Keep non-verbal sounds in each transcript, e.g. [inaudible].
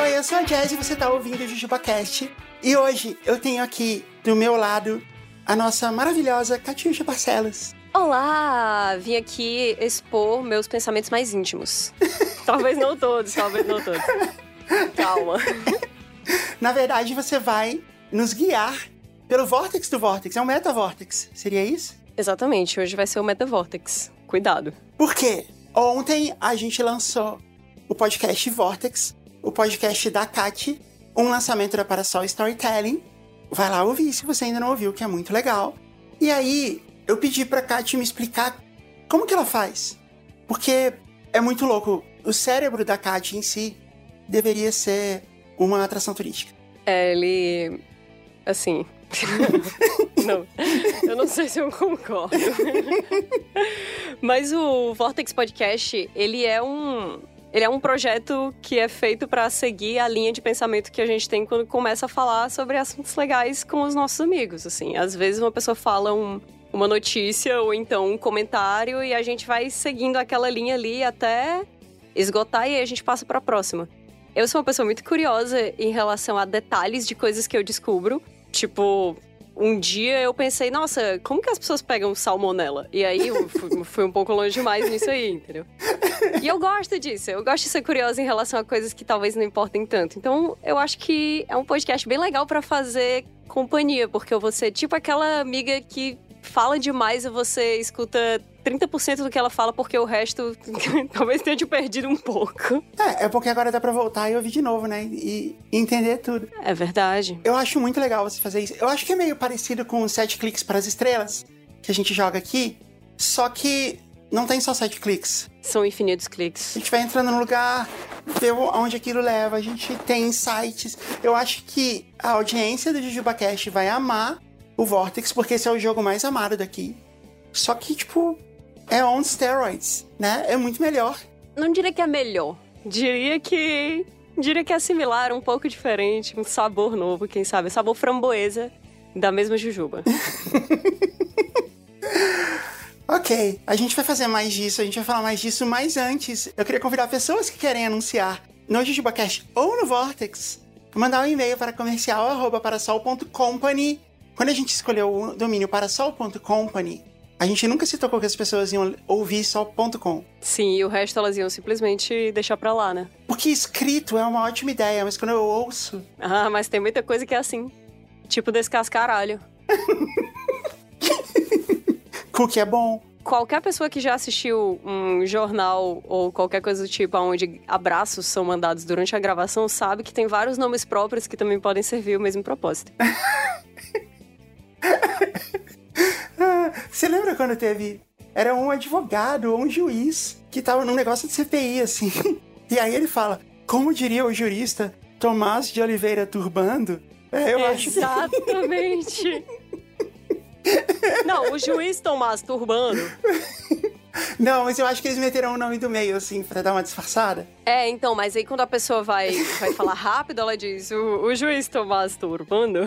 Oi, eu sou a Jazz e você tá ouvindo o JujubaCast. E hoje eu tenho aqui do meu lado a nossa maravilhosa Catiuxa Barcelos. Olá! Vim aqui expor meus pensamentos mais íntimos. [laughs] talvez não todos, talvez não todos. [laughs] Calma. Na verdade, você vai nos guiar pelo Vortex do Vortex. É um Meta-Vortex, seria isso? Exatamente, hoje vai ser o Meta Vortex. Cuidado. Por quê? Ontem a gente lançou o podcast Vortex, o podcast da Kat, um lançamento da Parasol Storytelling. Vai lá ouvir se você ainda não ouviu, que é muito legal. E aí, eu pedi pra Kat me explicar como que ela faz. Porque é muito louco. O cérebro da Kat em si deveria ser uma atração turística. É, ele. Assim. [laughs] não, eu não sei se eu concordo. [laughs] Mas o Vortex Podcast, ele é um. Ele é um projeto que é feito para seguir a linha de pensamento que a gente tem quando começa a falar sobre assuntos legais com os nossos amigos. Assim, às vezes uma pessoa fala um, uma notícia ou então um comentário e a gente vai seguindo aquela linha ali até esgotar e aí a gente passa para a próxima. Eu sou uma pessoa muito curiosa em relação a detalhes de coisas que eu descubro. Tipo, um dia eu pensei, nossa, como que as pessoas pegam salmonela? E aí eu fui, [laughs] fui, um pouco longe demais nisso aí, entendeu? E eu gosto disso, eu gosto de ser curiosa em relação a coisas que talvez não importem tanto. Então eu acho que é um podcast bem legal para fazer companhia, porque eu vou ser tipo aquela amiga que fala demais e você escuta 30% do que ela fala, porque o resto [laughs] talvez tenha te perdido um pouco. É, é porque agora dá pra voltar e ouvir de novo, né? E, entender tudo. É verdade. Eu acho muito legal você fazer isso. Eu acho que é meio parecido com os sete cliques para as estrelas que a gente joga aqui, só que não tem só sete cliques. São infinitos cliques. A gente vai entrando no lugar, ver onde aquilo leva, a gente tem insights. Eu acho que a audiência do JujubaCast vai amar o Vortex, porque esse é o jogo mais amado daqui. Só que, tipo, é on steroids, né? É muito melhor. Não diria que é melhor. Diria que. Diria que é similar, um pouco diferente, um sabor novo, quem sabe? Sabor framboesa da mesma jujuba. [laughs] ok, a gente vai fazer mais disso, a gente vai falar mais disso, mas antes eu queria convidar pessoas que querem anunciar no JujubaCast ou no Vortex, mandar um e-mail para comercial.parasol.company quando a gente escolheu o domínio para sol.company, a gente nunca se tocou que as pessoas iam ouvir só.com. Sim, e o resto elas iam simplesmente deixar pra lá, né? Porque escrito é uma ótima ideia, mas quando eu ouço. Ah, mas tem muita coisa que é assim. Tipo descascaralho. [laughs] Cookie é bom. Qualquer pessoa que já assistiu um jornal ou qualquer coisa do tipo onde abraços são mandados durante a gravação sabe que tem vários nomes próprios que também podem servir o mesmo propósito. [laughs] [laughs] Você lembra quando teve. Era um advogado ou um juiz que tava num negócio de CPI, assim. [laughs] E aí ele fala: como diria o jurista Tomás de Oliveira Turbando? É, eu Exatamente. acho. Não, o juiz Tomás Turbando. [laughs] Não, mas eu acho que eles meteram o nome do meio, assim, pra dar uma disfarçada. É, então, mas aí quando a pessoa vai, vai falar rápido, ela diz: o, o juiz Tomás Turbando.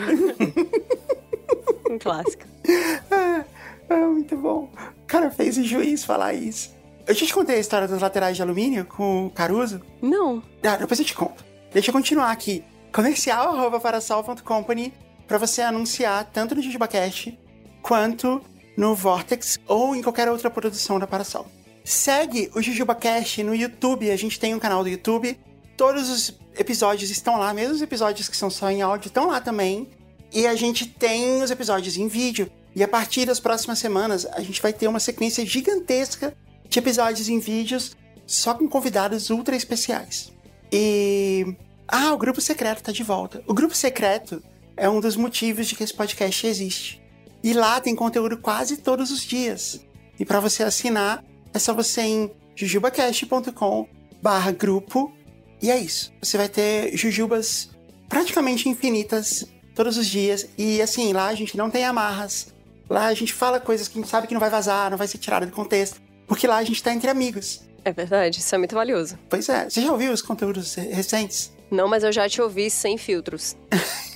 Um clássico. É, [laughs] é, muito bom. O cara fez o juiz falar isso. Eu já te contei a história das laterais de alumínio com o Caruso? Não. Ah, depois eu te conto. Deixa eu continuar aqui. Comercial.parasol.company para você anunciar tanto no JujubaCast quanto no Vortex ou em qualquer outra produção da Parasol. Segue o JujubaCast no YouTube. A gente tem um canal do YouTube. Todos os episódios estão lá, mesmo os episódios que são só em áudio estão lá também. E a gente tem os episódios em vídeo. E a partir das próximas semanas, a gente vai ter uma sequência gigantesca de episódios em vídeos só com convidados ultra especiais. E. Ah, o grupo secreto tá de volta. O grupo secreto é um dos motivos de que esse podcast existe. E lá tem conteúdo quase todos os dias. E para você assinar, é só você ir em jujubacast.com barra grupo. E é isso. Você vai ter jujubas praticamente infinitas todos os dias. E assim, lá a gente não tem amarras. Lá a gente fala coisas que a gente sabe que não vai vazar, não vai ser tirada do contexto. Porque lá a gente tá entre amigos. É verdade, isso é muito valioso. Pois é. Você já ouviu os conteúdos recentes? Não, mas eu já te ouvi sem filtros. [laughs]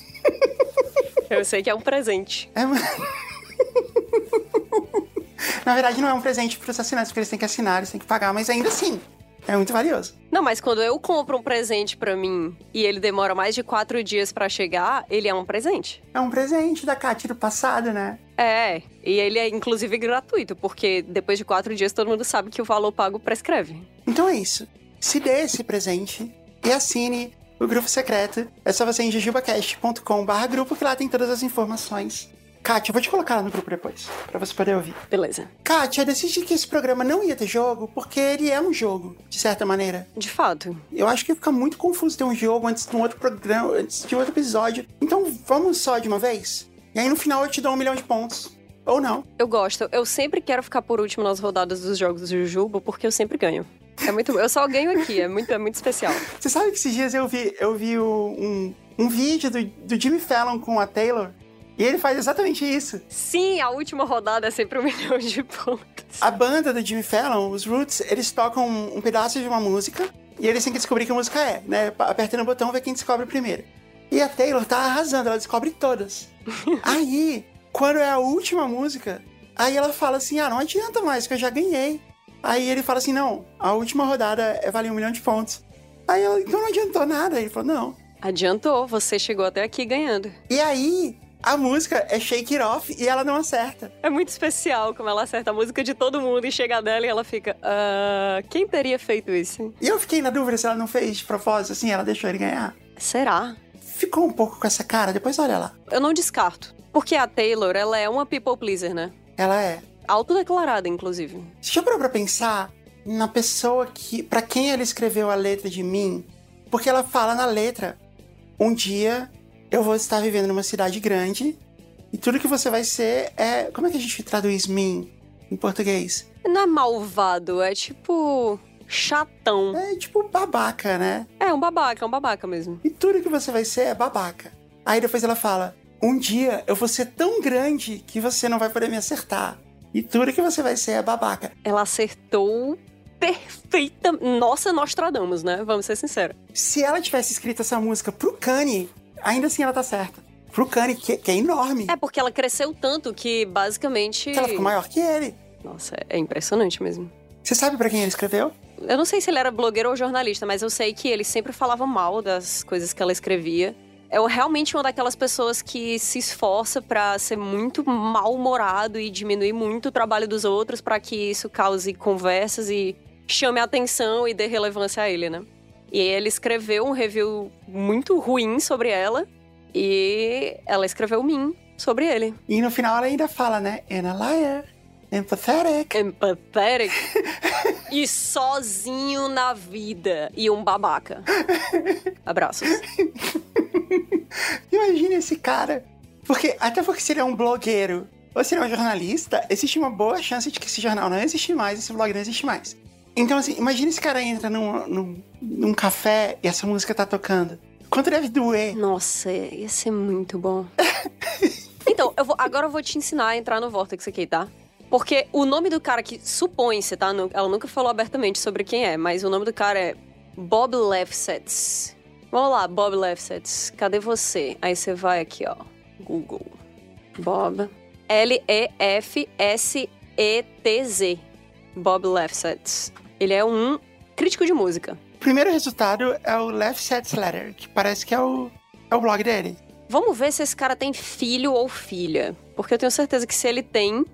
Eu sei que é um presente. É... [laughs] Na verdade, não é um presente para os assinantes, porque eles têm que assinar, eles têm que pagar, mas ainda assim, é muito valioso. Não, mas quando eu compro um presente para mim e ele demora mais de quatro dias para chegar, ele é um presente. É um presente da Kátia do passado, né? É, e ele é inclusive gratuito, porque depois de quatro dias todo mundo sabe que o valor pago prescreve. Então é isso. Se dê esse presente e assine o grupo secreto. É só você em jujubacast.com.br grupo que lá tem todas as informações Kátia, eu vou te colocar no grupo depois, pra você poder ouvir. Beleza. Kátia, eu decidi que esse programa não ia ter jogo, porque ele é um jogo, de certa maneira. De fato. Eu acho que fica muito confuso ter um jogo antes de um outro programa, antes de outro episódio. Então vamos só de uma vez? E aí no final eu te dou um milhão de pontos. Ou não. Eu gosto. Eu sempre quero ficar por último nas rodadas dos jogos do Jujubo, porque eu sempre ganho. É muito Eu só ganho aqui, é muito, é muito especial. Você sabe que esses dias eu vi, eu vi um, um vídeo do, do Jimmy Fallon com a Taylor e ele faz exatamente isso. Sim, a última rodada é sempre um [laughs] milhão de pontos. A banda do Jimmy Fallon, os Roots, eles tocam um pedaço de uma música e eles têm que descobrir que música é, né? Apertando o botão, ver quem descobre primeiro. E a Taylor tá arrasando, ela descobre todas. [laughs] aí, quando é a última música, aí ela fala assim: ah, não adianta mais, que eu já ganhei. Aí ele fala assim: não, a última rodada é valer um milhão de pontos. Aí ela, então não adiantou nada. Ele falou: não. Adiantou, você chegou até aqui ganhando. E aí, a música é Shake It Off e ela não acerta. É muito especial como ela acerta a música de todo mundo e chega dela e ela fica, ah, quem teria feito isso? E eu fiquei na dúvida se ela não fez de propósito, assim, ela deixou ele ganhar. Será? Ficou um pouco com essa cara, depois olha lá. Eu não descarto. Porque a Taylor, ela é uma people pleaser, né? Ela é. Autodeclarada, inclusive. Você já parou pra pensar na pessoa que. para quem ela escreveu a letra de mim? Porque ela fala na letra: um dia eu vou estar vivendo numa cidade grande e tudo que você vai ser é. Como é que a gente traduz mim em português? Não é malvado, é tipo. chatão. É tipo babaca, né? É, um babaca, é um babaca mesmo. E tudo que você vai ser é babaca. Aí depois ela fala: Um dia eu vou ser tão grande que você não vai poder me acertar. E tudo que você vai ser é babaca. Ela acertou perfeita. Nossa, nós tradamos, né? Vamos ser sinceros. Se ela tivesse escrito essa música pro Kanye, ainda assim ela tá certa. Pro Kanye, que, que é enorme. É, porque ela cresceu tanto que basicamente. Que ela ficou maior que ele. Nossa, é impressionante mesmo. Você sabe para quem ele escreveu? Eu não sei se ele era blogueiro ou jornalista, mas eu sei que ele sempre falava mal das coisas que ela escrevia. É realmente uma daquelas pessoas que se esforça para ser muito mal-humorado e diminuir muito o trabalho dos outros para que isso cause conversas e chame a atenção e dê relevância a ele, né? E ele escreveu um review muito ruim sobre ela. E ela escreveu Mim sobre ele. E no final ela ainda fala, né? And a liar. Empathetic. Empathetic. [laughs] e sozinho na vida. E um babaca. Abraços. [laughs] Imagina esse cara. Porque, até porque se ele é um blogueiro ou se ele é um jornalista, existe uma boa chance de que esse jornal não existe mais, esse blog não existe mais. Então, assim, imagina esse cara entra num, num, num café e essa música tá tocando. Quanto deve doer? Nossa, ia ser muito bom. [laughs] então, eu vou, agora eu vou te ensinar a entrar no Vortex aqui, tá? Porque o nome do cara que supõe-se, tá? Ela nunca falou abertamente sobre quem é, mas o nome do cara é Bob Lefsetz. Vamos lá, Bob Lefsetz. Cadê você? Aí você vai aqui, ó. Google. Bob. L-E-F-S-E-T-Z. Bob Lefsetz. Ele é um crítico de música. O primeiro resultado é o Left Sets Letter, que parece que é o, é o blog dele. Vamos ver se esse cara tem filho ou filha. Porque eu tenho certeza que se ele tem.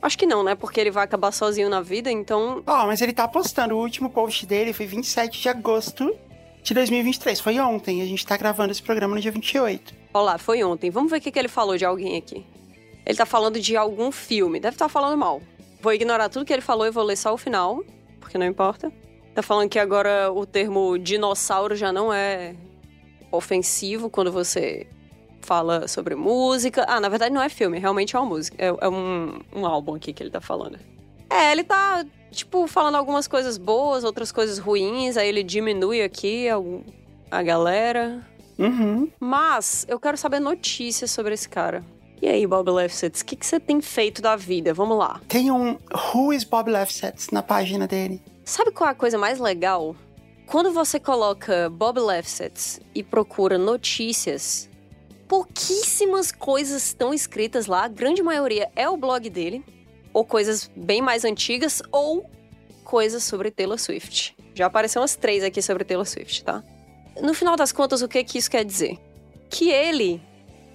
Acho que não, né? Porque ele vai acabar sozinho na vida, então. Ó, oh, mas ele tá postando. O último post dele foi 27 de agosto de 2023. Foi ontem. A gente tá gravando esse programa no dia 28. Olá, foi ontem. Vamos ver o que, que ele falou de alguém aqui. Ele tá falando de algum filme. Deve estar tá falando mal. Vou ignorar tudo que ele falou e vou ler só o final, porque não importa. Tá falando que agora o termo dinossauro já não é ofensivo quando você fala sobre música. Ah, na verdade não é filme, realmente é uma música. É, é um, um álbum aqui que ele tá falando. É, ele tá, tipo, falando algumas coisas boas, outras coisas ruins, aí ele diminui aqui a, a galera. Uhum. Mas eu quero saber notícias sobre esse cara. E aí, Bob Lefsetz, o que, que você tem feito da vida? Vamos lá. Tem um Who is Bob Lefsetz na página dele. Sabe qual é a coisa mais legal? Quando você coloca Bob Lefsetz e procura notícias, pouquíssimas coisas estão escritas lá, a grande maioria é o blog dele, ou coisas bem mais antigas, ou coisas sobre Taylor Swift. Já apareceram umas três aqui sobre Taylor Swift, tá? No final das contas, o que, que isso quer dizer? Que ele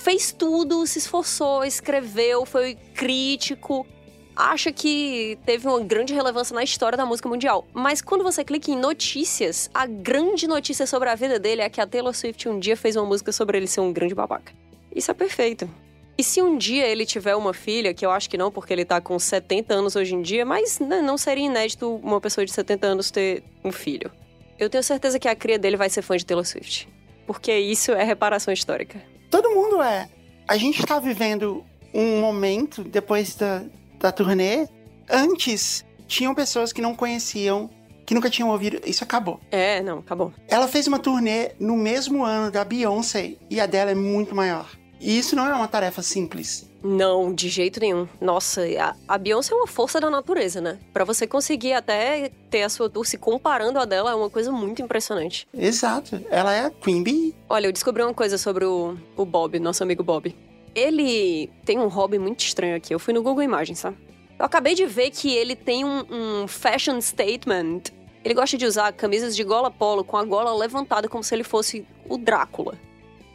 fez tudo, se esforçou, escreveu, foi crítico, acha que teve uma grande relevância na história da música mundial. Mas quando você clica em notícias, a grande notícia sobre a vida dele é que a Taylor Swift um dia fez uma música sobre ele ser um grande babaca. Isso é perfeito. E se um dia ele tiver uma filha, que eu acho que não, porque ele tá com 70 anos hoje em dia, mas né, não seria inédito uma pessoa de 70 anos ter um filho. Eu tenho certeza que a cria dele vai ser fã de Taylor Swift. Porque isso é reparação histórica. Todo mundo é. A gente tá vivendo um momento, depois da, da turnê, antes tinham pessoas que não conheciam, que nunca tinham ouvido. Isso acabou. É, não, acabou. Ela fez uma turnê no mesmo ano da Beyoncé e a dela é muito maior. E isso não é uma tarefa simples. Não, de jeito nenhum. Nossa, a, a Beyoncé é uma força da natureza, né? Para você conseguir até ter a sua tour se comparando a dela é uma coisa muito impressionante. Exato. Ela é a Queen Bee. Olha, eu descobri uma coisa sobre o, o Bob, nosso amigo Bob. Ele tem um hobby muito estranho aqui. Eu fui no Google Imagens, tá? Eu acabei de ver que ele tem um, um fashion statement. Ele gosta de usar camisas de gola polo com a gola levantada como se ele fosse o Drácula.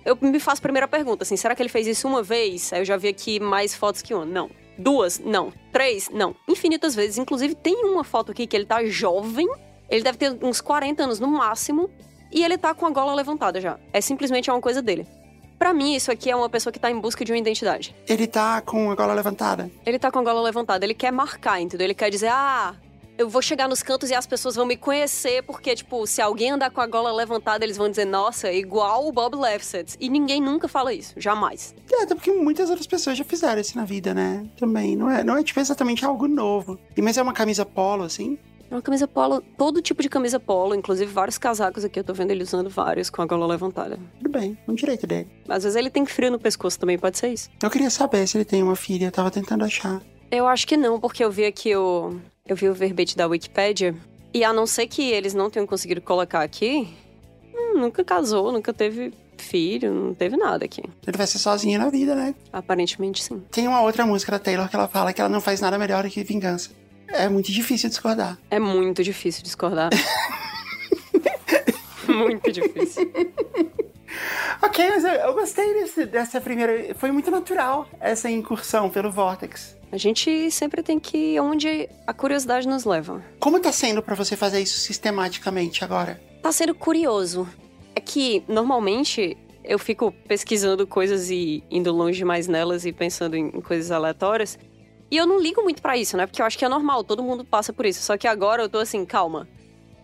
Eu me faço a primeira pergunta, assim, será que ele fez isso uma vez? Aí eu já vi aqui mais fotos que uma. Não. Duas? Não. Três? Não. Infinitas vezes. Inclusive, tem uma foto aqui que ele tá jovem. Ele deve ter uns 40 anos no máximo. E ele tá com a gola levantada já. É simplesmente uma coisa dele. Para mim, isso aqui é uma pessoa que tá em busca de uma identidade. Ele tá com a gola levantada. Ele tá com a gola levantada, ele quer marcar, entendeu? Ele quer dizer, ah, eu vou chegar nos cantos e as pessoas vão me conhecer, porque, tipo, se alguém andar com a gola levantada, eles vão dizer, nossa, igual o Bob Lefsetz. E ninguém nunca fala isso, jamais. É, até porque muitas outras pessoas já fizeram isso na vida, né? Também. Não é, não é tipo, exatamente algo novo. E, mas é uma camisa polo, assim? É uma camisa polo, todo tipo de camisa polo, inclusive vários casacos aqui, eu tô vendo ele usando vários com a gola levantada. Tudo bem, um direito dele. Às vezes ele tem frio no pescoço também, pode ser isso. Eu queria saber se ele tem uma filha, eu tava tentando achar. Eu acho que não, porque eu vi aqui o. Eu vi o verbete da Wikipédia. E a não ser que eles não tenham conseguido colocar aqui, hum, nunca casou, nunca teve filho, não teve nada aqui. Ele vai ser sozinho na vida, né? Aparentemente sim. Tem uma outra música da Taylor que ela fala que ela não faz nada melhor do que vingança. É muito difícil discordar. É muito difícil discordar. [laughs] muito difícil. [laughs] Ok, mas eu, eu gostei desse, dessa primeira. Foi muito natural essa incursão pelo Vortex. A gente sempre tem que ir onde a curiosidade nos leva. Como tá sendo pra você fazer isso sistematicamente agora? Tá sendo curioso. É que, normalmente, eu fico pesquisando coisas e indo longe mais nelas e pensando em em coisas aleatórias. E eu não ligo muito pra isso, né? Porque eu acho que é normal, todo mundo passa por isso. Só que agora eu tô assim, calma.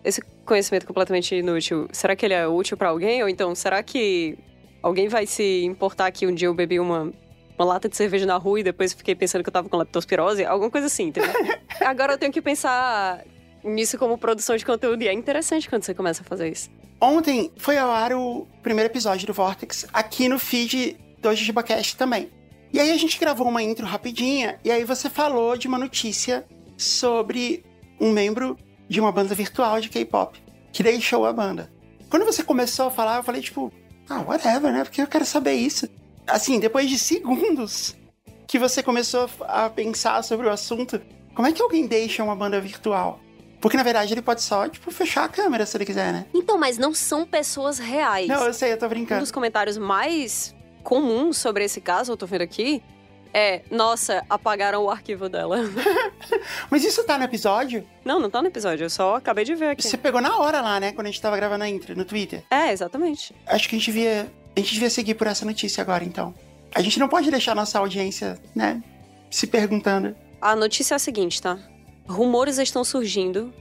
Esse conhecimento completamente inútil, será que ele é útil pra alguém? Ou então, será que alguém vai se importar que um dia eu bebi uma, uma lata de cerveja na rua e depois fiquei pensando que eu tava com leptospirose? Alguma coisa assim, entendeu? [laughs] agora eu tenho que pensar nisso como produção de conteúdo. E é interessante quando você começa a fazer isso. Ontem foi ao ar o primeiro episódio do Vortex aqui no feed do JujubaCast também. E aí a gente gravou uma intro rapidinha e aí você falou de uma notícia sobre um membro de uma banda virtual de K-pop que deixou a banda. Quando você começou a falar, eu falei tipo, ah, whatever, né? Porque eu quero saber isso. Assim, depois de segundos que você começou a pensar sobre o assunto, como é que alguém deixa uma banda virtual? Porque na verdade ele pode só, tipo, fechar a câmera se ele quiser, né? Então, mas não são pessoas reais. Não, eu sei, eu tô Um brincando. dos comentários mais comuns sobre esse caso, eu tô vendo aqui, é: Nossa, apagaram o arquivo dela. [laughs] Mas isso tá no episódio? não, não tá no episódio, eu só acabei de ver aqui. Você pegou na hora lá, né? Quando a gente tava gravando a intro no Twitter. É, exatamente. Acho que a gente devia. A gente devia seguir por essa notícia agora, então. A gente não pode deixar nossa audiência, né? Se perguntando. A notícia é a seguinte, tá? Rumores estão surgindo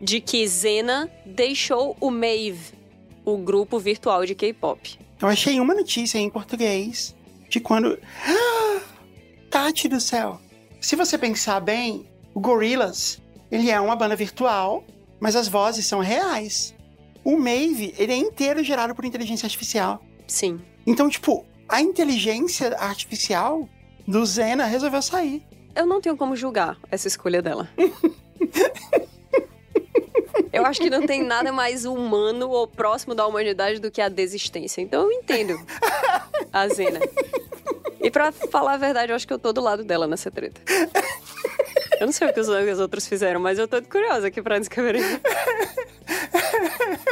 de que Zena deixou o Mave, o grupo virtual de K-pop. Eu achei uma notícia em português de quando. Ah, Tati do céu! Se você pensar bem, o Gorillaz, ele é uma banda virtual, mas as vozes são reais. O Mave, ele é inteiro gerado por inteligência artificial. Sim. Então, tipo, a inteligência artificial do Zena resolveu sair. Eu não tenho como julgar essa escolha dela. Eu acho que não tem nada mais humano ou próximo da humanidade do que a desistência. Então eu entendo a Zena. E pra falar a verdade, eu acho que eu tô do lado dela nessa treta. Eu não sei o que os, os outros fizeram, mas eu tô curiosa aqui pra descobrir.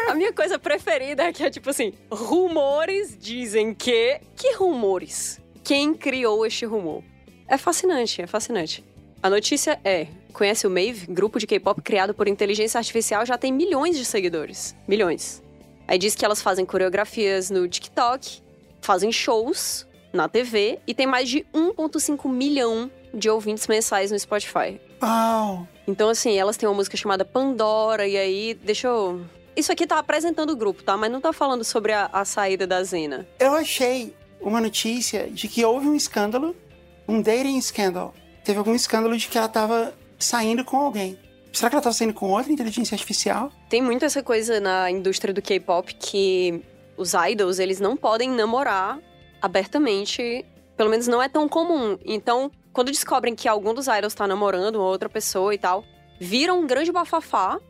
A minha coisa preferida é que é tipo assim: rumores dizem que. Que rumores? Quem criou este rumor? É fascinante, é fascinante. A notícia é: conhece o Mave, grupo de K-pop criado por inteligência artificial, já tem milhões de seguidores. Milhões. Aí diz que elas fazem coreografias no TikTok, fazem shows na TV e tem mais de 1,5 milhão de ouvintes mensais no Spotify. Uau! Então, assim, elas têm uma música chamada Pandora, e aí, deixa eu. Isso aqui tá apresentando o grupo, tá? Mas não tá falando sobre a, a saída da Zena. Eu achei uma notícia de que houve um escândalo, um dating scandal. Teve algum escândalo de que ela tava saindo com alguém. Será que ela tava saindo com outra inteligência artificial? Tem muito essa coisa na indústria do K-pop que os idols, eles não podem namorar abertamente. Pelo menos não é tão comum. Então, quando descobrem que algum dos idols tá namorando uma outra pessoa e tal, vira um grande bafafá,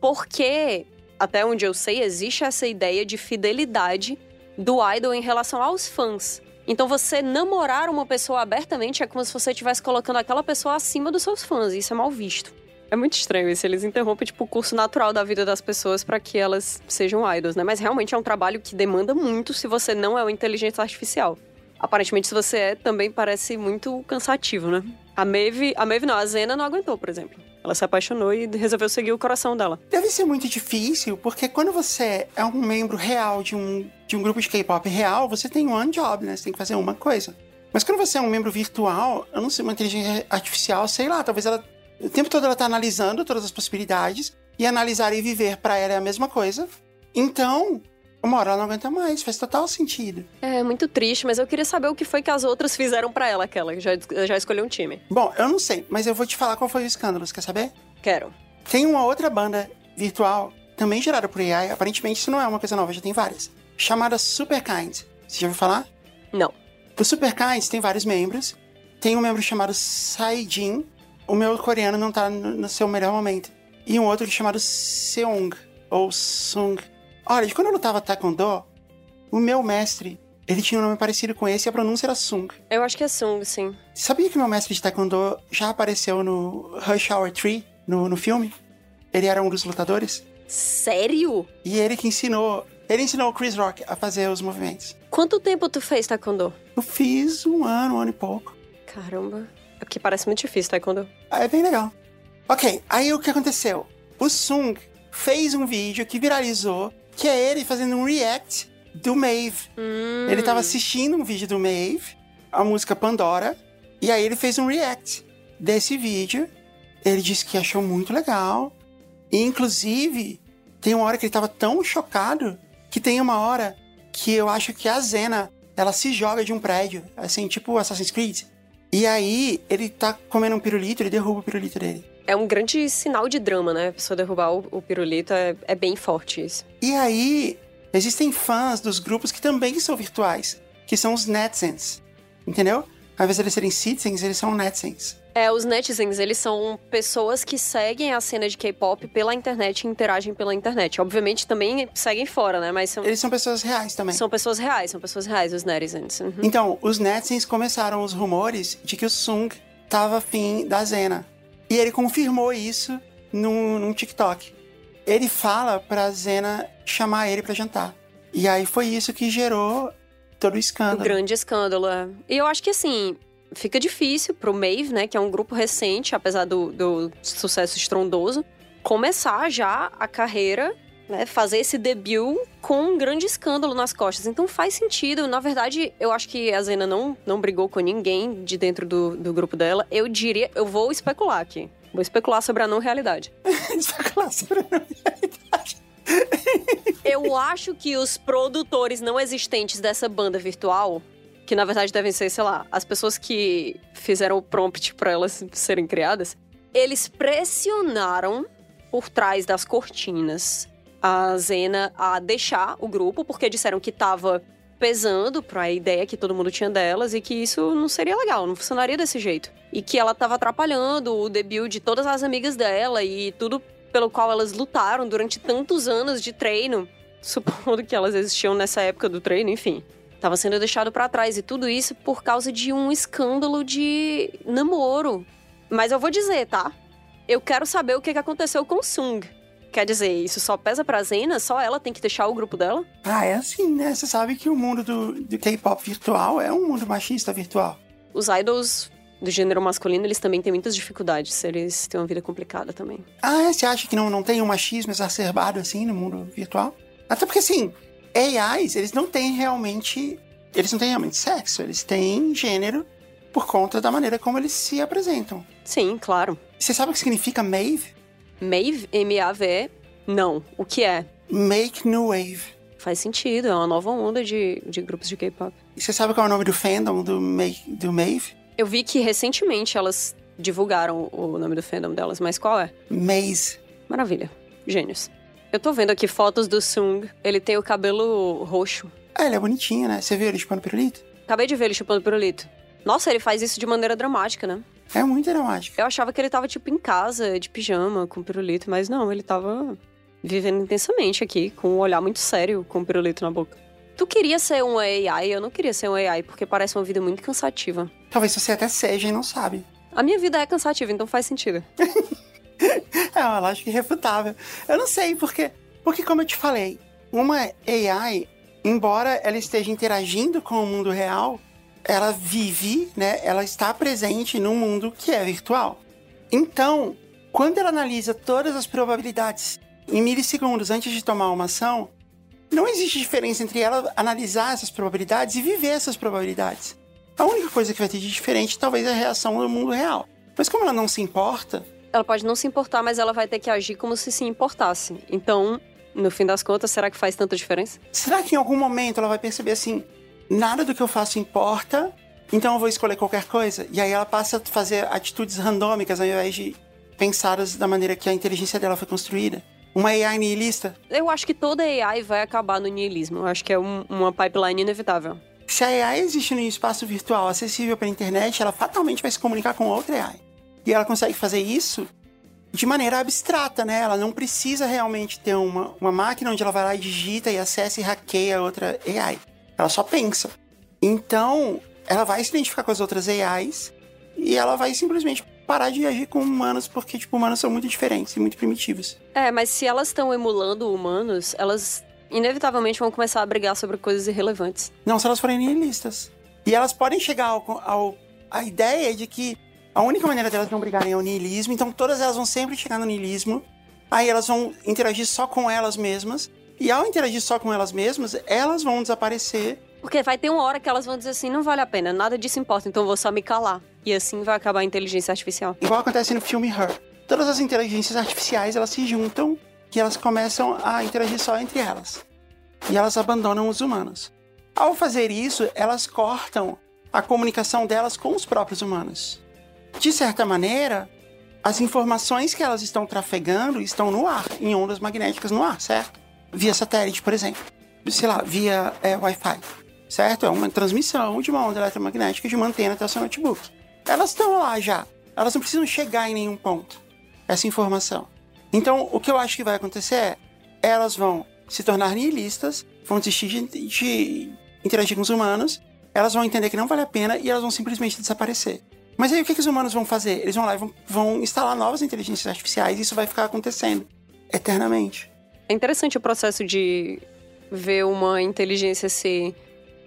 porque, até onde eu sei, existe essa ideia de fidelidade do idol em relação aos fãs. Então, você namorar uma pessoa abertamente é como se você estivesse colocando aquela pessoa acima dos seus fãs, e isso é mal visto. É muito estranho isso, eles interrompem tipo, o curso natural da vida das pessoas para que elas sejam idols, né? Mas realmente é um trabalho que demanda muito se você não é uma inteligência artificial aparentemente, se você é, também parece muito cansativo, né? A Maeve, a Maeve não, a Zena não aguentou, por exemplo. Ela se apaixonou e resolveu seguir o coração dela. Deve ser muito difícil, porque quando você é um membro real de um, de um grupo de K-pop real, você tem one job, né? Você tem que fazer uma coisa. Mas quando você é um membro virtual, eu não sei, uma inteligência artificial, sei lá, talvez ela. O tempo todo ela tá analisando todas as possibilidades, e analisar e viver para ela é a mesma coisa. Então, uma hora ela não aguenta mais, faz total sentido. É muito triste, mas eu queria saber o que foi que as outras fizeram para ela, aquela, já, já escolheu um time. Bom, eu não sei, mas eu vou te falar qual foi o escândalo, você quer saber? Quero. Tem uma outra banda virtual, também gerada por AI, aparentemente isso não é uma coisa nova, já tem várias, chamada Superkind. Você já ouviu falar? Não. O Superkind tem vários membros, tem um membro chamado Saijin, o meu coreano não tá no seu melhor momento, e um outro chamado Seung, ou Sung, Olha, de quando eu lutava Taekwondo, o meu mestre, ele tinha um nome parecido com esse e a pronúncia era Sung. Eu acho que é Sung, sim. Sabia que meu mestre de Taekwondo já apareceu no Rush Hour 3, no, no filme? Ele era um dos lutadores. Sério? E ele que ensinou. Ele ensinou o Chris Rock a fazer os movimentos. Quanto tempo tu fez Taekwondo? Eu fiz um ano, um ano e pouco. Caramba. Porque parece muito difícil Taekwondo. É bem legal. Ok, aí o que aconteceu? O Sung fez um vídeo que viralizou que é ele fazendo um react do Maeve. Hum. Ele tava assistindo um vídeo do Maeve, a música Pandora, e aí ele fez um react desse vídeo. Ele disse que achou muito legal. E, inclusive, tem uma hora que ele tava tão chocado que tem uma hora que eu acho que a Zena ela se joga de um prédio, assim, tipo Assassin's Creed. E aí ele tá comendo um pirulito, ele derruba o pirulito dele é um grande sinal de drama, né? A pessoa derrubar o, o pirulito é, é bem forte isso. E aí, existem fãs dos grupos que também são virtuais, que são os netizens, entendeu? Ao invés de eles serem citizens, eles são netizens. É, os netizens, eles são pessoas que seguem a cena de K-pop pela internet e interagem pela internet. Obviamente também seguem fora, né? Mas são... Eles são pessoas reais também. São pessoas reais, são pessoas reais, os netizens. Uhum. Então, os netizens começaram os rumores de que o Sung tava afim da Zena. E ele confirmou isso num, num TikTok. Ele fala pra Zena chamar ele para jantar. E aí foi isso que gerou todo o escândalo. Um grande escândalo, é. E eu acho que assim, fica difícil pro Maeve, né, que é um grupo recente, apesar do, do sucesso estrondoso, começar já a carreira né, fazer esse debut com um grande escândalo nas costas. Então faz sentido. Na verdade, eu acho que a Zena não, não brigou com ninguém de dentro do, do grupo dela. Eu diria, eu vou especular aqui. Vou especular sobre a não realidade. [laughs] especular sobre a não realidade. eu acho que os produtores não existentes dessa banda virtual, que na verdade devem ser, sei lá, as pessoas que fizeram o prompt para elas serem criadas, eles pressionaram por trás das cortinas a Zena a deixar o grupo, porque disseram que estava pesando para a ideia que todo mundo tinha delas e que isso não seria legal, não funcionaria desse jeito. E que ela estava atrapalhando o debut de todas as amigas dela e tudo pelo qual elas lutaram durante tantos anos de treino, [laughs] supondo que elas existiam nessa época do treino, enfim. Tava sendo deixado para trás e tudo isso por causa de um escândalo de namoro. Mas eu vou dizer, tá? Eu quero saber o que aconteceu com Sung. Quer dizer, isso só pesa pra Zena? Só ela tem que deixar o grupo dela? Ah, é assim, né? Você sabe que o mundo do, do K-pop virtual é um mundo machista virtual. Os idols do gênero masculino, eles também têm muitas dificuldades. Eles têm uma vida complicada também. Ah, é? Você acha que não, não tem um machismo exacerbado assim no mundo virtual? Até porque, assim, AIs, eles não têm realmente. Eles não têm realmente sexo, eles têm gênero por conta da maneira como eles se apresentam. Sim, claro. Você sabe o que significa Mave? Mave, M-A-V-E? Não. O que é? Make New Wave. Faz sentido, é uma nova onda de, de grupos de K-pop. E você sabe qual é o nome do fandom do, Make, do Mave? Eu vi que recentemente elas divulgaram o nome do fandom delas, mas qual é? Maze. Maravilha. Gênios. Eu tô vendo aqui fotos do Sung. Ele tem o cabelo roxo. Ah, ele é bonitinho, né? Você viu ele chupando pirulito? Acabei de ver ele chupando pirulito. Nossa, ele faz isso de maneira dramática, né? É muito dramático. Eu achava que ele tava, tipo, em casa, de pijama, com pirulito, mas não, ele tava vivendo intensamente aqui, com um olhar muito sério, com o pirulito na boca. Tu queria ser um AI, eu não queria ser um AI, porque parece uma vida muito cansativa. Talvez você até seja e não sabe. A minha vida é cansativa, então faz sentido. [laughs] [laughs] é uma lógica irrefutável. Eu não sei, porque, porque como eu te falei, uma AI, embora ela esteja interagindo com o mundo real, ela vive, né? Ela está presente num mundo que é virtual. Então, quando ela analisa todas as probabilidades em milissegundos antes de tomar uma ação, não existe diferença entre ela analisar essas probabilidades e viver essas probabilidades. A única coisa que vai ter de diferente talvez é a reação do mundo real. Mas como ela não se importa. Ela pode não se importar, mas ela vai ter que agir como se se importasse. Então, no fim das contas, será que faz tanta diferença? Será que em algum momento ela vai perceber assim: nada do que eu faço importa, então eu vou escolher qualquer coisa. E aí ela passa a fazer atitudes randômicas ao invés de pensadas da maneira que a inteligência dela foi construída. Uma AI nihilista? Eu acho que toda AI vai acabar no nihilismo. Eu acho que é um, uma pipeline inevitável. Se a AI existe no espaço virtual acessível pela internet, ela fatalmente vai se comunicar com outra AI. E ela consegue fazer isso de maneira abstrata, né? Ela não precisa realmente ter uma, uma máquina onde ela vai lá e digita e acessa e hackeia outra AI. Ela só pensa. Então, ela vai se identificar com as outras AIs e ela vai simplesmente parar de agir com humanos, porque, tipo, humanos são muito diferentes e muito primitivos. É, mas se elas estão emulando humanos, elas inevitavelmente vão começar a brigar sobre coisas irrelevantes. Não, se elas forem nihilistas. E elas podem chegar ao, ao a ideia de que a única maneira delas não brigarem é o nihilismo, então todas elas vão sempre chegar no nihilismo. Aí elas vão interagir só com elas mesmas e ao interagir só com elas mesmas, elas vão desaparecer. Porque vai ter uma hora que elas vão dizer assim: não vale a pena, nada disso importa, então vou só me calar. E assim vai acabar a inteligência artificial. Igual acontece no filme Her. Todas as inteligências artificiais elas se juntam e elas começam a interagir só entre elas. E elas abandonam os humanos. Ao fazer isso, elas cortam a comunicação delas com os próprios humanos. De certa maneira, as informações que elas estão trafegando estão no ar, em ondas magnéticas no ar, certo? via satélite, por exemplo. Sei lá, via é, Wi-Fi. Certo? É uma transmissão de uma onda eletromagnética de uma antena até o seu notebook. Elas estão lá já. Elas não precisam chegar em nenhum ponto. Essa informação. Então, o que eu acho que vai acontecer é elas vão se tornar nihilistas, vão desistir de, de interagir com os humanos, elas vão entender que não vale a pena e elas vão simplesmente desaparecer. Mas aí o que, que os humanos vão fazer? Eles vão lá e vão, vão instalar novas inteligências artificiais e isso vai ficar acontecendo eternamente. É interessante o processo de ver uma inteligência se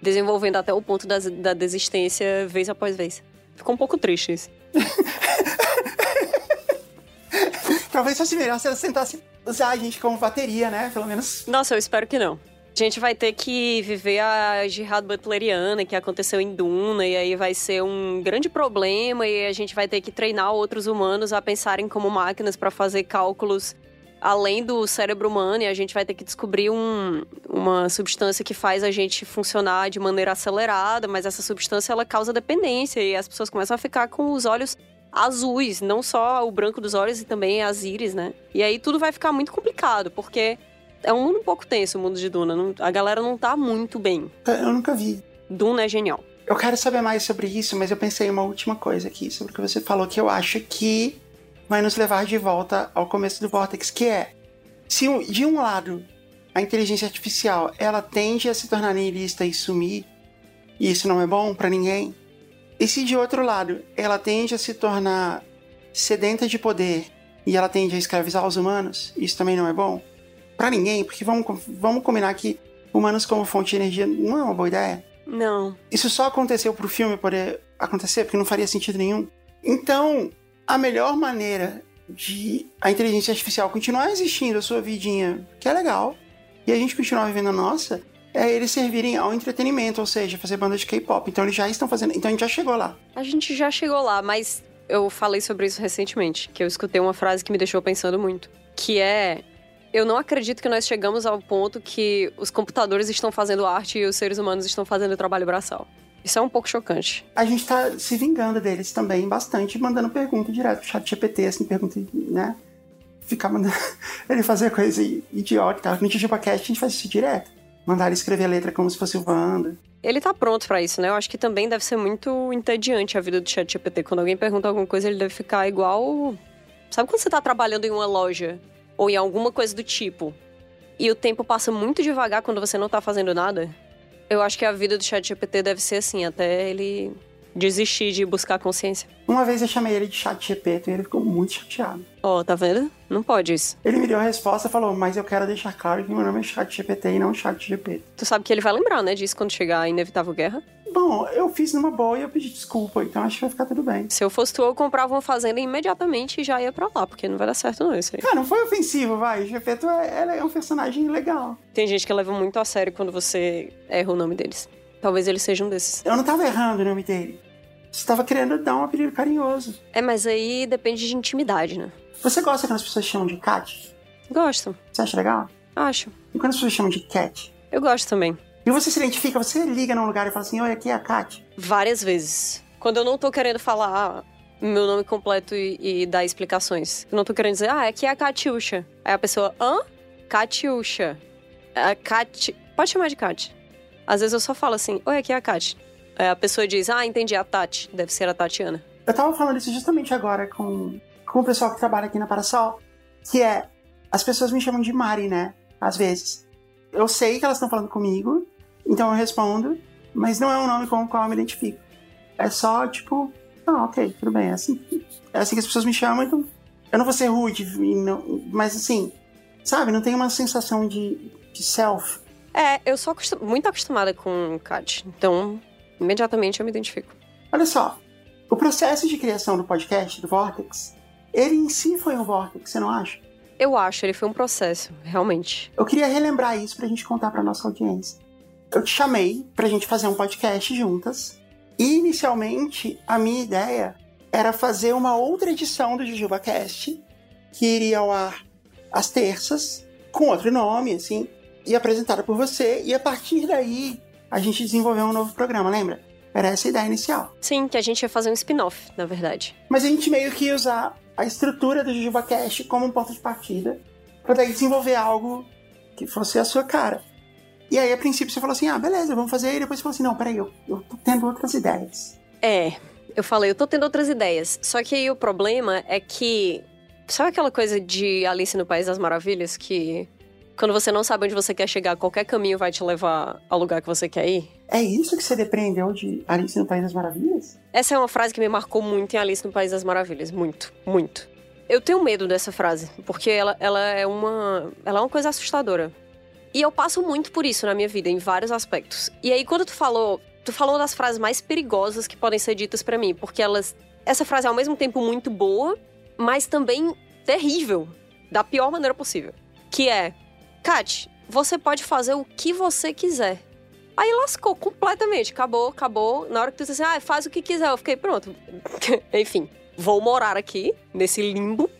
desenvolvendo até o ponto da, da desistência vez após vez. Ficou um pouco triste isso. [laughs] Talvez fosse melhor se ela tentasse usar a gente como bateria, né? Pelo menos. Nossa, eu espero que não. A gente vai ter que viver a jihad butleriana que aconteceu em Duna, e aí vai ser um grande problema, e a gente vai ter que treinar outros humanos a pensarem como máquinas para fazer cálculos além do cérebro humano, e a gente vai ter que descobrir um, uma substância que faz a gente funcionar de maneira acelerada, mas essa substância ela causa dependência e as pessoas começam a ficar com os olhos azuis, não só o branco dos olhos e também as íris, né? E aí tudo vai ficar muito complicado, porque é um mundo um pouco tenso, o mundo de Duna. Não, a galera não tá muito bem. Eu nunca vi. Duna é genial. Eu quero saber mais sobre isso, mas eu pensei em uma última coisa aqui, sobre o que você falou, que eu acho que vai nos levar de volta ao começo do Vortex, que é se de um lado a inteligência artificial ela tende a se tornar nihilista e sumir, e isso não é bom para ninguém. E se de outro lado ela tende a se tornar sedenta de poder e ela tende a escravizar os humanos, isso também não é bom para ninguém, porque vamos, vamos combinar que humanos como fonte de energia não é uma boa ideia. Não. Isso só aconteceu pro filme poder acontecer, porque não faria sentido nenhum. Então, a melhor maneira de a inteligência artificial continuar existindo a sua vidinha, que é legal, e a gente continuar vivendo a nossa, é eles servirem ao entretenimento, ou seja, fazer banda de K-pop. Então eles já estão fazendo. Então a gente já chegou lá. A gente já chegou lá, mas eu falei sobre isso recentemente, que eu escutei uma frase que me deixou pensando muito, que é eu não acredito que nós chegamos ao ponto que os computadores estão fazendo arte e os seres humanos estão fazendo trabalho braçal. Isso é um pouco chocante. A gente tá se vingando deles também bastante, mandando pergunta direto pro chat GPT, assim, pergunta, né? Ficar mandando [laughs] ele fazer coisa idiota. No TijupaCast a gente faz isso direto. Mandar ele escrever a letra como se fosse o Wanda. Ele tá pronto para isso, né? Eu acho que também deve ser muito entediante a vida do chat GPT. Quando alguém pergunta alguma coisa, ele deve ficar igual... Sabe quando você tá trabalhando em uma loja ou em alguma coisa do tipo e o tempo passa muito devagar quando você não tá fazendo nada? Eu acho que a vida do chat GPT deve ser assim, até ele desistir de buscar consciência. Uma vez eu chamei ele de chat GPT e ele ficou muito chateado. Ó, oh, tá vendo? Não pode isso. Ele me deu a resposta e falou, mas eu quero deixar claro que meu nome é chat GPT e não chat GPT. Tu sabe que ele vai lembrar, né, disso quando chegar a inevitável guerra? Bom, eu fiz numa boa e eu pedi desculpa, então acho que vai ficar tudo bem. Se eu fosse tu, eu comprava uma fazenda imediatamente e já ia pra lá, porque não vai dar certo não isso aí. Cara, não foi ofensivo, vai. O Gepeto é, é um personagem legal. Tem gente que leva muito a sério quando você erra o nome deles. Talvez ele seja um desses. Eu não tava errando o nome dele. Você tava querendo dar um apelido carinhoso. É, mas aí depende de intimidade, né? Você gosta quando as pessoas chamam de Cat? Gosto. Você acha legal? Acho. E quando as pessoas chamam de Cat? Eu gosto também. E você se identifica, você liga num lugar e fala assim, oi, aqui é a Kat. Várias vezes. Quando eu não tô querendo falar meu nome completo e, e dar explicações. Eu não tô querendo dizer, ah, aqui é a Katiusha. Aí a pessoa, hã? Katiusha. A Kat... Pode chamar de Kat. Às vezes eu só falo assim, oi, aqui é a Kat. Aí a pessoa diz, ah, entendi, a Tati. Deve ser a Tatiana. Eu tava falando isso justamente agora com, com o pessoal que trabalha aqui na Parasol, que é, as pessoas me chamam de Mari, né? Às vezes. Eu sei que elas estão falando comigo, então eu respondo, mas não é um nome com o qual eu me identifico. É só, tipo, ah, ok, tudo bem, é assim, é assim que as pessoas me chamam, então eu não vou ser rude, não, mas assim, sabe, não tem uma sensação de, de self. É, eu sou acostum muito acostumada com Kat, então imediatamente eu me identifico. Olha só, o processo de criação do podcast, do Vortex, ele em si foi um Vortex, você não acha? Eu acho, ele foi um processo, realmente. Eu queria relembrar isso pra gente contar pra nossa audiência eu te chamei pra gente fazer um podcast juntas. E inicialmente a minha ideia era fazer uma outra edição do JujubaCast, que iria ao ar às terças, com outro nome, assim, e apresentada por você. E a partir daí a gente desenvolveu um novo programa, lembra? Era essa a ideia inicial. Sim, que a gente ia fazer um spin-off, na verdade. Mas a gente meio que ia usar a estrutura do JujubaCast como um ponto de partida, para daí desenvolver algo que fosse a sua cara. E aí, a princípio, você falou assim: ah, beleza, vamos fazer. E depois você falou assim: não, peraí, eu, eu tô tendo outras ideias. É, eu falei, eu tô tendo outras ideias. Só que aí o problema é que. Sabe aquela coisa de Alice no País das Maravilhas que. Quando você não sabe onde você quer chegar, qualquer caminho vai te levar ao lugar que você quer ir? É isso que você depreendeu de Alice no País das Maravilhas? Essa é uma frase que me marcou muito em Alice no País das Maravilhas. Muito, muito. Eu tenho medo dessa frase, porque ela, ela é uma. Ela é uma coisa assustadora. E eu passo muito por isso na minha vida, em vários aspectos. E aí, quando tu falou, tu falou das frases mais perigosas que podem ser ditas para mim, porque elas. Essa frase é ao mesmo tempo muito boa, mas também terrível, da pior maneira possível. Que é, Kat, você pode fazer o que você quiser. Aí lascou completamente, acabou, acabou. Na hora que tu disse assim, ah, faz o que quiser, eu fiquei pronto. [laughs] Enfim, vou morar aqui, nesse limbo.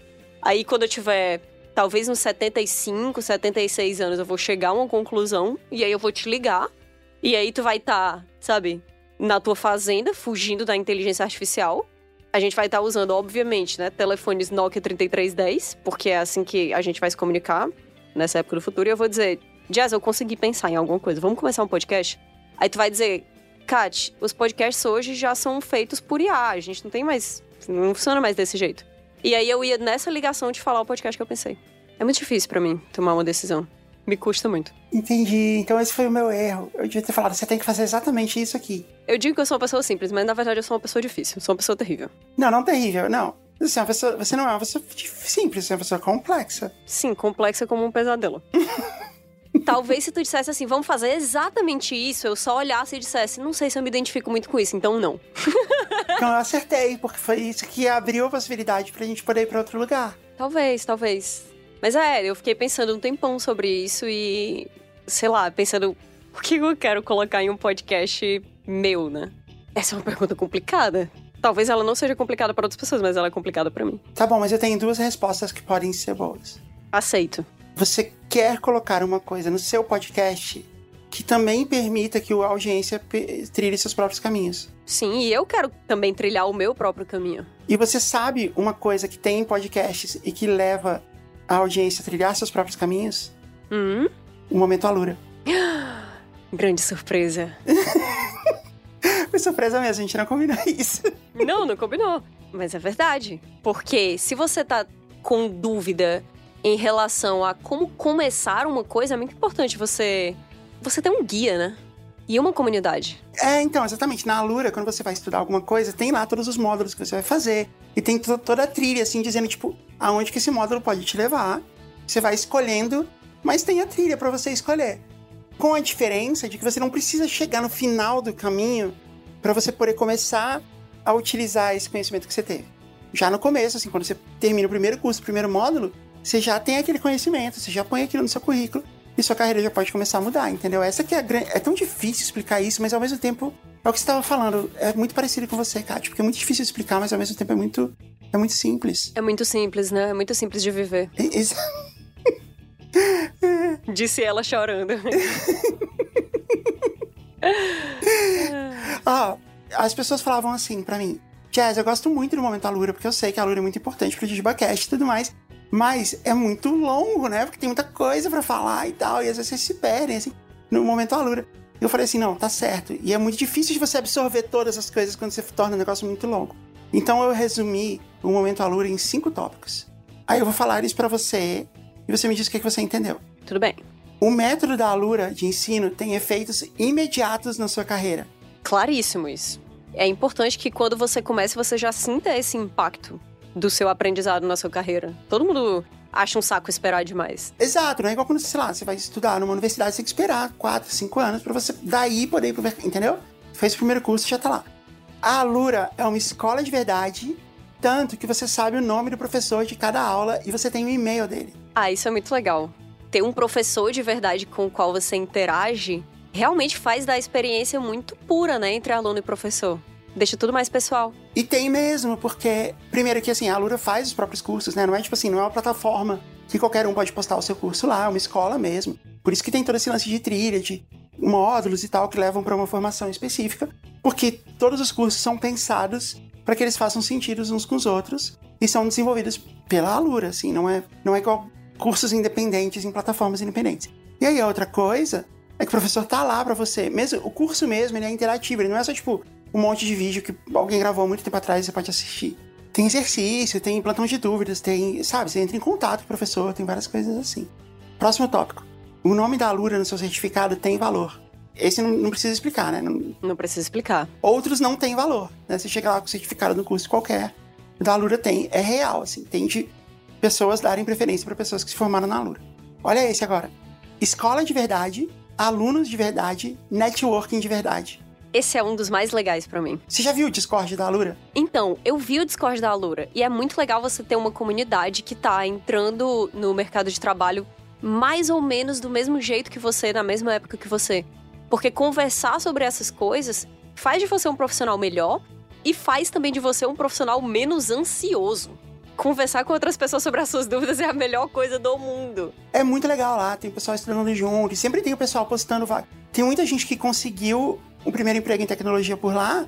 Aí quando eu tiver talvez uns 75, 76 anos eu vou chegar a uma conclusão e aí eu vou te ligar. E aí tu vai estar, tá, sabe, na tua fazenda, fugindo da inteligência artificial. A gente vai estar tá usando, obviamente, né, telefones Nokia 3310, porque é assim que a gente vai se comunicar nessa época do futuro. E eu vou dizer, Jazz, eu consegui pensar em alguma coisa. Vamos começar um podcast? Aí tu vai dizer, Kat, os podcasts hoje já são feitos por IA. A gente não tem mais. Não funciona mais desse jeito. E aí eu ia nessa ligação de falar o podcast que eu pensei. É muito difícil para mim tomar uma decisão. Me custa muito. Entendi. Então esse foi o meu erro. Eu devia ter falado, você tem que fazer exatamente isso aqui. Eu digo que eu sou uma pessoa simples, mas na verdade eu sou uma pessoa difícil. Sou uma pessoa terrível. Não, não terrível, não. Você, é uma pessoa, você não é uma pessoa simples, você é uma pessoa complexa. Sim, complexa como um pesadelo. [laughs] Talvez se tu dissesse assim, vamos fazer exatamente isso, eu só olhasse e dissesse, não sei se eu me identifico muito com isso, então não. [laughs] então eu acertei, porque foi isso que abriu a possibilidade pra gente poder ir pra outro lugar. Talvez, talvez. Mas é, eu fiquei pensando um tempão sobre isso e, sei lá, pensando o que eu quero colocar em um podcast meu, né? Essa é uma pergunta complicada. Talvez ela não seja complicada para outras pessoas, mas ela é complicada para mim. Tá bom, mas eu tenho duas respostas que podem ser boas. Aceito. Você quer colocar uma coisa no seu podcast que também permita que a audiência trilhe seus próprios caminhos. Sim, e eu quero também trilhar o meu próprio caminho. E você sabe uma coisa que tem em podcasts e que leva a audiência a trilhar seus próprios caminhos? Hum? O Momento Alura. [gasps] Grande surpresa. [laughs] Foi surpresa mesmo, a gente não combinou [laughs] isso. Não, não combinou. Mas é verdade. Porque se você tá com dúvida em relação a como começar uma coisa, é muito importante você você ter um guia, né? E uma comunidade. É, então, exatamente. Na Alura, quando você vai estudar alguma coisa, tem lá todos os módulos que você vai fazer. E tem toda a trilha, assim, dizendo, tipo, aonde que esse módulo pode te levar. Você vai escolhendo, mas tem a trilha para você escolher. Com a diferença de que você não precisa chegar no final do caminho para você poder começar a utilizar esse conhecimento que você teve. Já no começo, assim, quando você termina o primeiro curso, o primeiro módulo, você já tem aquele conhecimento, você já põe aquilo no seu currículo e sua carreira já pode começar a mudar, entendeu? Essa que é a grande. É tão difícil explicar isso, mas ao mesmo tempo é o que você estava falando. É muito parecido com você, Kátia, porque é muito difícil explicar, mas ao mesmo tempo é muito. É muito simples. É muito simples, né? É muito simples de viver. Isso. [laughs] Disse ela chorando. [laughs] ah, as pessoas falavam assim para mim: Jazz, eu gosto muito do momento da Lura, porque eu sei que a Lura é muito importante pro DigibaCast e tudo mais. Mas é muito longo, né? Porque tem muita coisa para falar e tal. E às vezes vocês se perdem, assim, no momento da Lura. Eu falei assim: não, tá certo. E é muito difícil de você absorver todas as coisas quando você torna um negócio muito longo. Então eu resumi o momento Alura em cinco tópicos. Aí eu vou falar isso para você e você me diz o que, que você entendeu. Tudo bem. O método da Alura de ensino tem efeitos imediatos na sua carreira. Claríssimo isso. É importante que quando você comece, você já sinta esse impacto do seu aprendizado na sua carreira. Todo mundo acha um saco esperar demais. Exato, não é igual quando, sei lá, você vai estudar numa universidade, você tem que esperar 4, 5 anos para você daí poder ir pro mercado, entendeu? Fez o primeiro curso e já tá lá. A Alura é uma escola de verdade, tanto que você sabe o nome do professor de cada aula e você tem o e-mail dele. Ah, isso é muito legal. Ter um professor de verdade com o qual você interage realmente faz da experiência muito pura, né, entre aluno e professor. Deixa tudo mais pessoal. E tem mesmo, porque, primeiro que assim, a Alura faz os próprios cursos, né? Não é tipo assim, não é uma plataforma que qualquer um pode postar o seu curso lá, é uma escola mesmo. Por isso que tem todo esse lance de trilha, de módulos e tal, que levam para uma formação específica, porque todos os cursos são pensados para que eles façam sentido uns com os outros e são desenvolvidos pela Alura, assim, não é, não é igual cursos independentes em plataformas independentes. E aí a outra coisa é que o professor tá lá para você, mesmo o curso mesmo, ele é interativo, ele não é só tipo um monte de vídeo que alguém gravou há muito tempo atrás e você pode assistir. Tem exercício, tem plantão de dúvidas, tem, sabe, você entra em contato com o professor, tem várias coisas assim. Próximo tópico. O nome da Alura no seu certificado tem valor. Esse não, não precisa explicar, né? Não, não, precisa explicar. Outros não têm valor, né? Você chega lá com o certificado no curso qualquer, da Alura tem. É real, assim. Tem de pessoas darem preferência para pessoas que se formaram na Alura. Olha esse agora. Escola de verdade, alunos de verdade, networking de verdade. Esse é um dos mais legais para mim. Você já viu o Discord da Alura? Então, eu vi o Discord da Alura e é muito legal você ter uma comunidade que tá entrando no mercado de trabalho mais ou menos do mesmo jeito que você, na mesma época que você. Porque conversar sobre essas coisas faz de você um profissional melhor e faz também de você um profissional menos ansioso. Conversar com outras pessoas sobre as suas dúvidas é a melhor coisa do mundo. É muito legal lá, tem o pessoal estudando junto, sempre tem o pessoal postando vaga. Tem muita gente que conseguiu o primeiro emprego em tecnologia por lá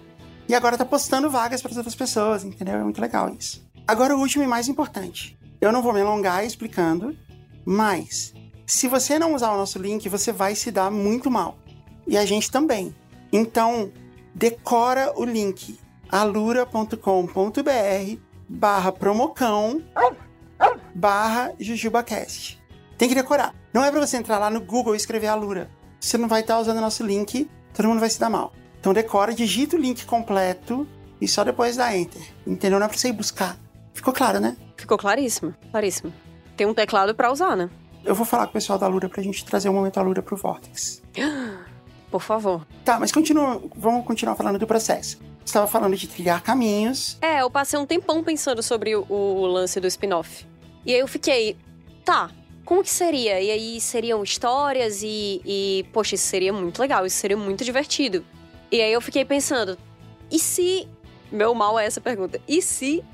e agora tá postando vagas para outras pessoas, entendeu? É muito legal isso. Agora o último e mais importante. Eu não vou me alongar explicando, mas se você não usar o nosso link, você vai se dar muito mal. E a gente também. Então, decora o link alura.com.br barra promocão barra jujubacast. Tem que decorar. Não é pra você entrar lá no Google e escrever Alura. Você não vai estar usando nosso link, todo mundo vai se dar mal. Então decora, digita o link completo e só depois dá Enter. Entendeu? Não é pra você ir buscar. Ficou claro, né? Ficou claríssimo, claríssimo. Tem um teclado pra usar, né? Eu vou falar com o pessoal da Alura pra gente trazer o um momento Alura pro Vortex. [gasps] Por favor. Tá, mas continua, vamos continuar falando do processo. Você estava falando de trilhar caminhos. É, eu passei um tempão pensando sobre o, o lance do spin-off. E aí eu fiquei, tá, como que seria? E aí seriam histórias e, e, poxa, isso seria muito legal, isso seria muito divertido. E aí eu fiquei pensando, e se. Meu mal é essa pergunta. E se.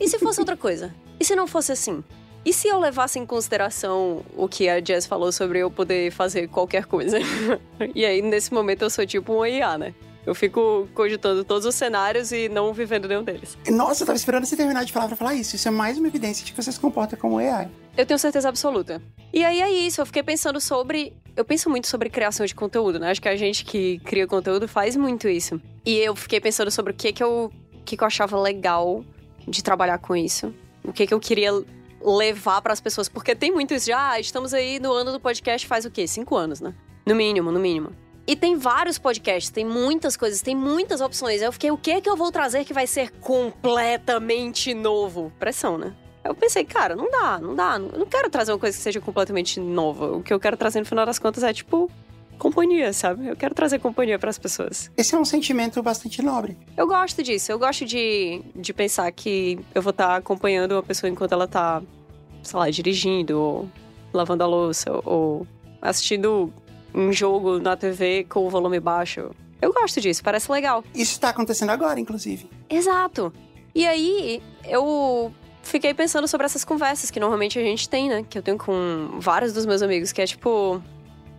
e se fosse outra coisa? E se não fosse assim? E se eu levasse em consideração o que a Jess falou sobre eu poder fazer qualquer coisa? [laughs] e aí, nesse momento, eu sou tipo um IA, né? Eu fico cogitando todos os cenários e não vivendo nenhum deles. Nossa, eu tava esperando você terminar de falar pra falar isso. Isso é mais uma evidência de que você se comporta como AI. Eu tenho certeza absoluta. E aí é isso, eu fiquei pensando sobre. Eu penso muito sobre criação de conteúdo, né? Acho que a gente que cria conteúdo faz muito isso. E eu fiquei pensando sobre o que que eu, o que que eu achava legal de trabalhar com isso. O que que eu queria levar para as pessoas. Porque tem muito isso de, ah, estamos aí no ano do podcast faz o quê? Cinco anos, né? No mínimo, no mínimo. E tem vários podcasts, tem muitas coisas, tem muitas opções. Eu fiquei, o que é que eu vou trazer que vai ser completamente novo? Pressão, né? Eu pensei, cara, não dá, não dá. Eu não quero trazer uma coisa que seja completamente nova. O que eu quero trazer no final das contas é, tipo, companhia, sabe? Eu quero trazer companhia para as pessoas. Esse é um sentimento bastante nobre. Eu gosto disso. Eu gosto de, de pensar que eu vou estar tá acompanhando uma pessoa enquanto ela tá, sei lá, dirigindo, ou lavando a louça, ou assistindo um jogo na TV com o volume baixo. Eu gosto disso, parece legal. Isso está acontecendo agora, inclusive. Exato. E aí, eu fiquei pensando sobre essas conversas que normalmente a gente tem, né? Que eu tenho com vários dos meus amigos, que é tipo.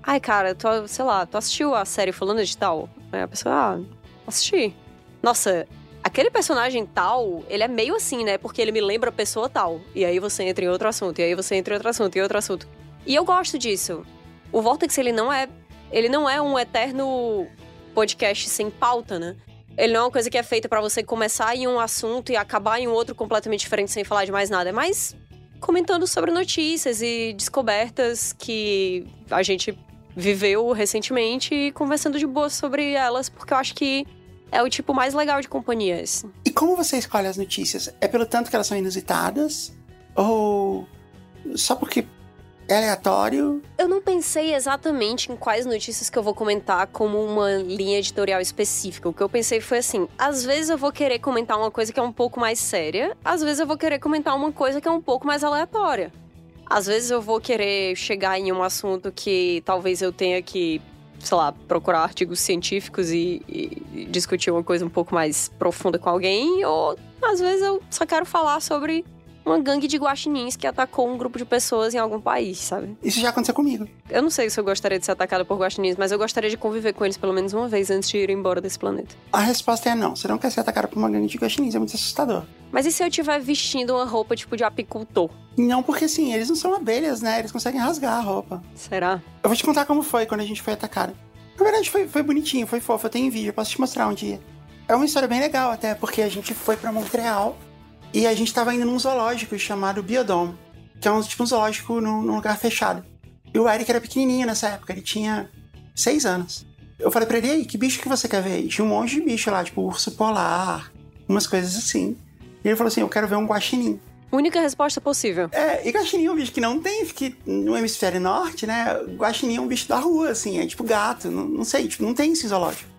Ai, cara, tu, sei lá, tu assistiu a série Fulano de Tal? Aí a pessoa, ah, assisti. Nossa, aquele personagem tal, ele é meio assim, né? Porque ele me lembra a pessoa tal. E aí você entra em outro assunto, e aí você entra em outro assunto, e outro assunto. E eu gosto disso o Vortex ele não é ele não é um eterno podcast sem pauta, né? Ele não é uma coisa que é feita para você começar em um assunto e acabar em um outro completamente diferente sem falar de mais nada. É mais comentando sobre notícias e descobertas que a gente viveu recentemente e conversando de boa sobre elas, porque eu acho que é o tipo mais legal de companhia esse. E como você escolhe as notícias? É pelo tanto que elas são inusitadas? Ou só porque aleatório? Eu não pensei exatamente em quais notícias que eu vou comentar como uma linha editorial específica. O que eu pensei foi assim: às vezes eu vou querer comentar uma coisa que é um pouco mais séria, às vezes eu vou querer comentar uma coisa que é um pouco mais aleatória. Às vezes eu vou querer chegar em um assunto que talvez eu tenha que, sei lá, procurar artigos científicos e, e discutir uma coisa um pouco mais profunda com alguém, ou às vezes eu só quero falar sobre uma gangue de guaxinins que atacou um grupo de pessoas em algum país, sabe? Isso já aconteceu comigo. Eu não sei se eu gostaria de ser atacada por guaxinins, mas eu gostaria de conviver com eles pelo menos uma vez antes de ir embora desse planeta. A resposta é não. Você não quer ser atacada por uma gangue de guaxinins, é muito assustador. Mas e se eu estiver vestindo uma roupa tipo de apicultor? Não, porque assim, eles não são abelhas, né? Eles conseguem rasgar a roupa. Será? Eu vou te contar como foi quando a gente foi atacado. Na verdade, foi, foi bonitinho, foi fofo. Eu tenho vídeo, eu posso te mostrar um dia. É uma história bem legal até, porque a gente foi para Montreal e a gente tava indo num zoológico chamado Biodome, que é um tipo um zoológico num, num lugar fechado. E o Eric era pequenininho nessa época, ele tinha seis anos. Eu falei pra ele, aí, que bicho que você quer ver? E tinha um monte de bicho lá, tipo urso polar, umas coisas assim. E ele falou assim, eu quero ver um guaxinim. Única resposta possível. É, e guaxinim é um bicho que não tem, que no hemisfério norte, né? Guaxinim é um bicho da rua, assim, é tipo gato, não, não sei, tipo, não tem esse zoológico.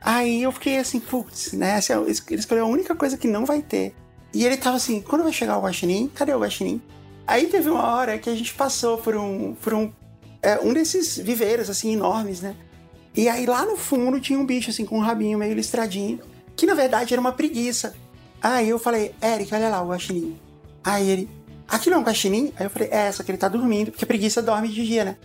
Aí eu fiquei assim, putz, né? Assim, ele escolheu a única coisa que não vai ter. E ele tava assim, quando vai chegar o guaxinim? Cadê o guaxinim? Aí teve uma hora que a gente passou por um, por um, é, um desses viveiros, assim, enormes, né? E aí lá no fundo tinha um bicho, assim, com um rabinho meio listradinho, que na verdade era uma preguiça. Aí eu falei, Eric, olha lá o guaxinim. Aí ele, aquilo é um guaxinim? Aí eu falei, é, só que ele tá dormindo, porque preguiça dorme de dia, né?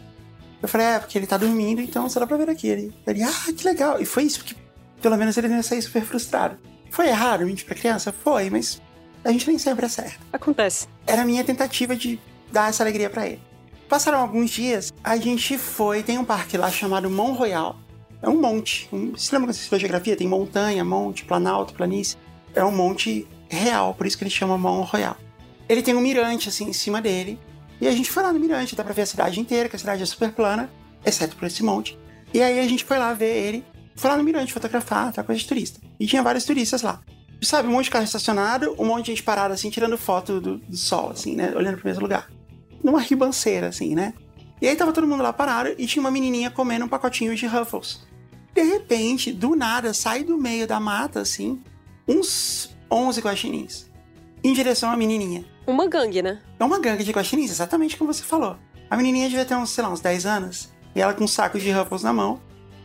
Eu falei, é, porque ele tá dormindo, então só dá pra ver aqui. Ele, ele ah, que legal. E foi isso, porque pelo menos ele não ia sair super frustrado. Foi errado mentir pra criança? Foi, mas a gente nem sempre acerta. Acontece. Era a minha tentativa de dar essa alegria para ele. Passaram alguns dias, a gente foi, tem um parque lá chamado Mont Royal. É um monte. Um, você lembra quando você geografia? Tem montanha, monte, planalto, planície. É um monte real, por isso que ele chama Mont Royal. Ele tem um mirante assim em cima dele. E a gente foi lá no Mirante, dá pra ver a cidade inteira, que a cidade é super plana, exceto por esse monte. E aí a gente foi lá ver ele, foi lá no Mirante fotografar, tá coisa de turista. E tinha vários turistas lá. Sabe, um monte de carro estacionado, um monte de gente parada assim, tirando foto do, do sol, assim, né? Olhando pro mesmo lugar. Numa ribanceira, assim, né? E aí tava todo mundo lá parado e tinha uma menininha comendo um pacotinho de Ruffles. De repente, do nada, sai do meio da mata, assim, uns 11 guaxinins. Em direção à menininha. Uma gangue, né? É uma gangue de guaxinins, exatamente como você falou. A menininha devia ter uns, sei lá, uns 10 anos. E ela com um saco de Ruffles na mão.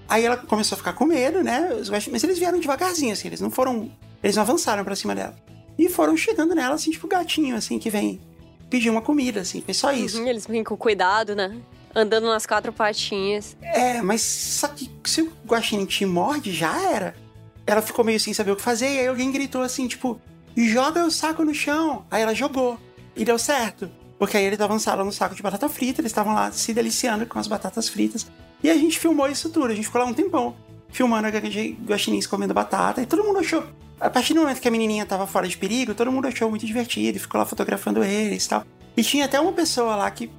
Aí ela começou a ficar com medo, né? Mas eles vieram devagarzinho, assim. Eles não foram... Eles não avançaram pra cima dela. E foram chegando nela, assim, tipo gatinho, assim, que vem pedir uma comida, assim. Foi só isso. Uhum, eles vêm com cuidado, né? Andando nas quatro patinhas. É, mas só que se o guaxinim te morde, já era. Ela ficou meio sem saber o que fazer, e aí alguém gritou assim, tipo, joga o saco no chão. Aí ela jogou. E deu certo. Porque aí eles avançaram no saco de batata frita, eles estavam lá se deliciando com as batatas fritas. E a gente filmou isso tudo, a gente ficou lá um tempão, filmando a guaxinins comendo batata, e todo mundo achou. A partir do momento que a menininha tava fora de perigo, todo mundo achou muito divertido e ficou lá fotografando eles e tal. E tinha até uma pessoa lá que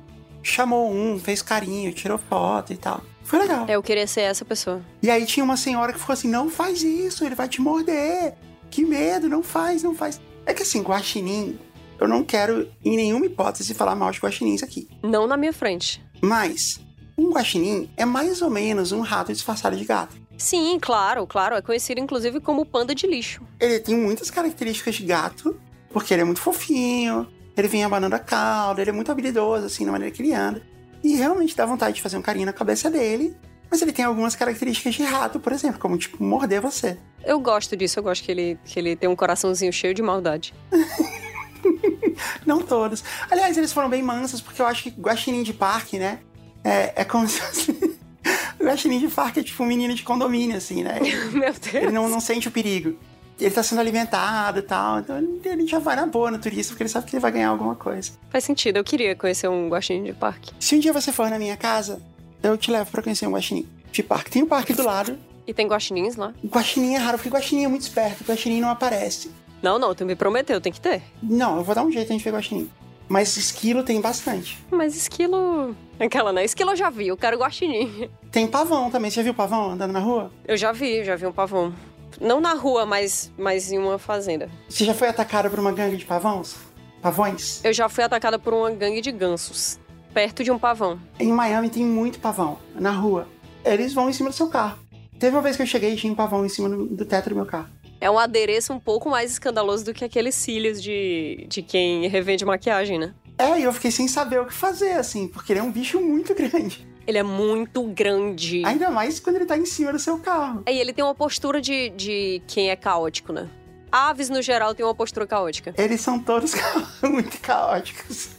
chamou um, fez carinho, tirou foto e tal. Foi legal. Eu queria ser essa pessoa. E aí tinha uma senhora que ficou assim: não faz isso, ele vai te morder. Que medo, não faz, não faz. É que assim, guaxinim, eu não quero em nenhuma hipótese falar mal de guaxinins aqui. Não na minha frente. Mas um guaxinim é mais ou menos um rato disfarçado de gato. Sim, claro, claro. É conhecido inclusive como panda de lixo. Ele tem muitas características de gato, porque ele é muito fofinho, ele vem abanando a cauda, ele é muito habilidoso, assim, na maneira que ele anda. E realmente dá vontade de fazer um carinho na cabeça dele, mas ele tem algumas características de rato, por exemplo, como, tipo, morder você. Eu gosto disso, eu gosto que ele, que ele tem um coraçãozinho cheio de maldade. [laughs] Não todos. Aliás, eles foram bem mansos, porque eu acho que guaxinim de parque, né, é, é como se fosse... [laughs] o guaxinim de parque é tipo um menino de condomínio, assim, né? [laughs] Meu Deus. Ele não, não sente o perigo. Ele tá sendo alimentado e tal, então ele já vai na boa no turista, porque ele sabe que ele vai ganhar alguma coisa. Faz sentido, eu queria conhecer um guaxinim de parque. Se um dia você for na minha casa, eu te levo pra conhecer um guaxinim de parque. Tem um parque do lado. E tem guaxinins lá? Guaxinim é raro, porque guaxinim é muito esperto, guaxinim não aparece. Não, não, tu me prometeu, tem que ter. Não, eu vou dar um jeito a gente ver guaxinim. Mas esquilo tem bastante. Mas esquilo... Aquela, né? Esquilo eu já vi, eu quero guaxinim. Tem pavão também, você já viu pavão andando na rua? Eu já vi, já vi um pavão. Não na rua, mas, mas em uma fazenda. Você já foi atacada por uma gangue de pavões? Pavões? Eu já fui atacada por uma gangue de gansos, perto de um pavão. Em Miami tem muito pavão, na rua. Eles vão em cima do seu carro. Teve uma vez que eu cheguei e tinha um pavão em cima do, do teto do meu carro. É um adereço um pouco mais escandaloso do que aqueles cílios de, de quem revende maquiagem, né? É, e eu fiquei sem saber o que fazer, assim, porque ele é um bicho muito [laughs] grande. Ele é muito grande. Ainda mais quando ele tá em cima do seu carro. E ele tem uma postura de, de quem é caótico, né? Aves, no geral, têm uma postura caótica. Eles são todos [laughs] muito caóticos.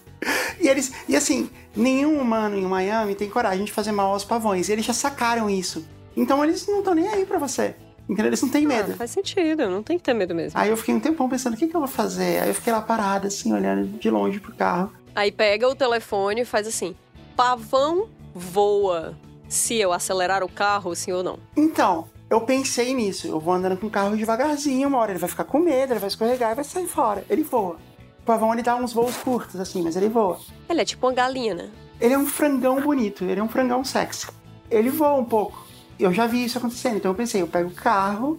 E eles. E assim, nenhum humano em Miami tem coragem de fazer mal aos pavões. E eles já sacaram isso. Então eles não estão nem aí pra você. Entendeu? Eles não têm medo. Ah, faz sentido, não tem que ter medo mesmo. Aí eu fiquei um tempão pensando, o que, que eu vou fazer? Aí eu fiquei lá parada, assim, olhando de longe pro carro. Aí pega o telefone e faz assim: pavão voa. Se eu acelerar o carro, sim ou não. Então, eu pensei nisso. Eu vou andando com o carro devagarzinho, uma hora ele vai ficar com medo, ele vai escorregar e vai sair fora. Ele voa. O pavão, ele dá uns voos curtos, assim, mas ele voa. Ele é tipo uma galinha, né? Ele é um frangão bonito, ele é um frangão sexy. Ele voa um pouco. Eu já vi isso acontecendo, então eu pensei, eu pego o carro,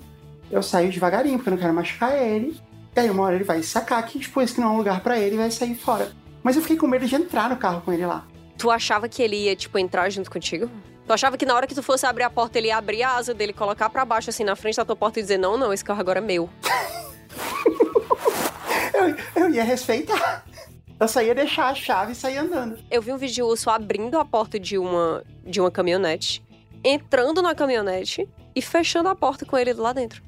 eu saio devagarinho, porque eu não quero machucar ele. E aí uma hora ele vai sacar que, tipo, esse que não é um lugar pra ele e vai sair fora. Mas eu fiquei com medo de entrar no carro com ele lá. Tu achava que ele ia, tipo, entrar junto contigo? Tu achava que na hora que tu fosse abrir a porta, ele ia abrir a asa dele, colocar pra baixo, assim, na frente da tua porta e dizer: Não, não, esse carro agora é meu. [laughs] eu, eu ia respeitar. Eu só ia deixar a chave e sair andando. Eu vi um vídeo de urso abrindo a porta de uma, de uma caminhonete, entrando na caminhonete e fechando a porta com ele lá dentro.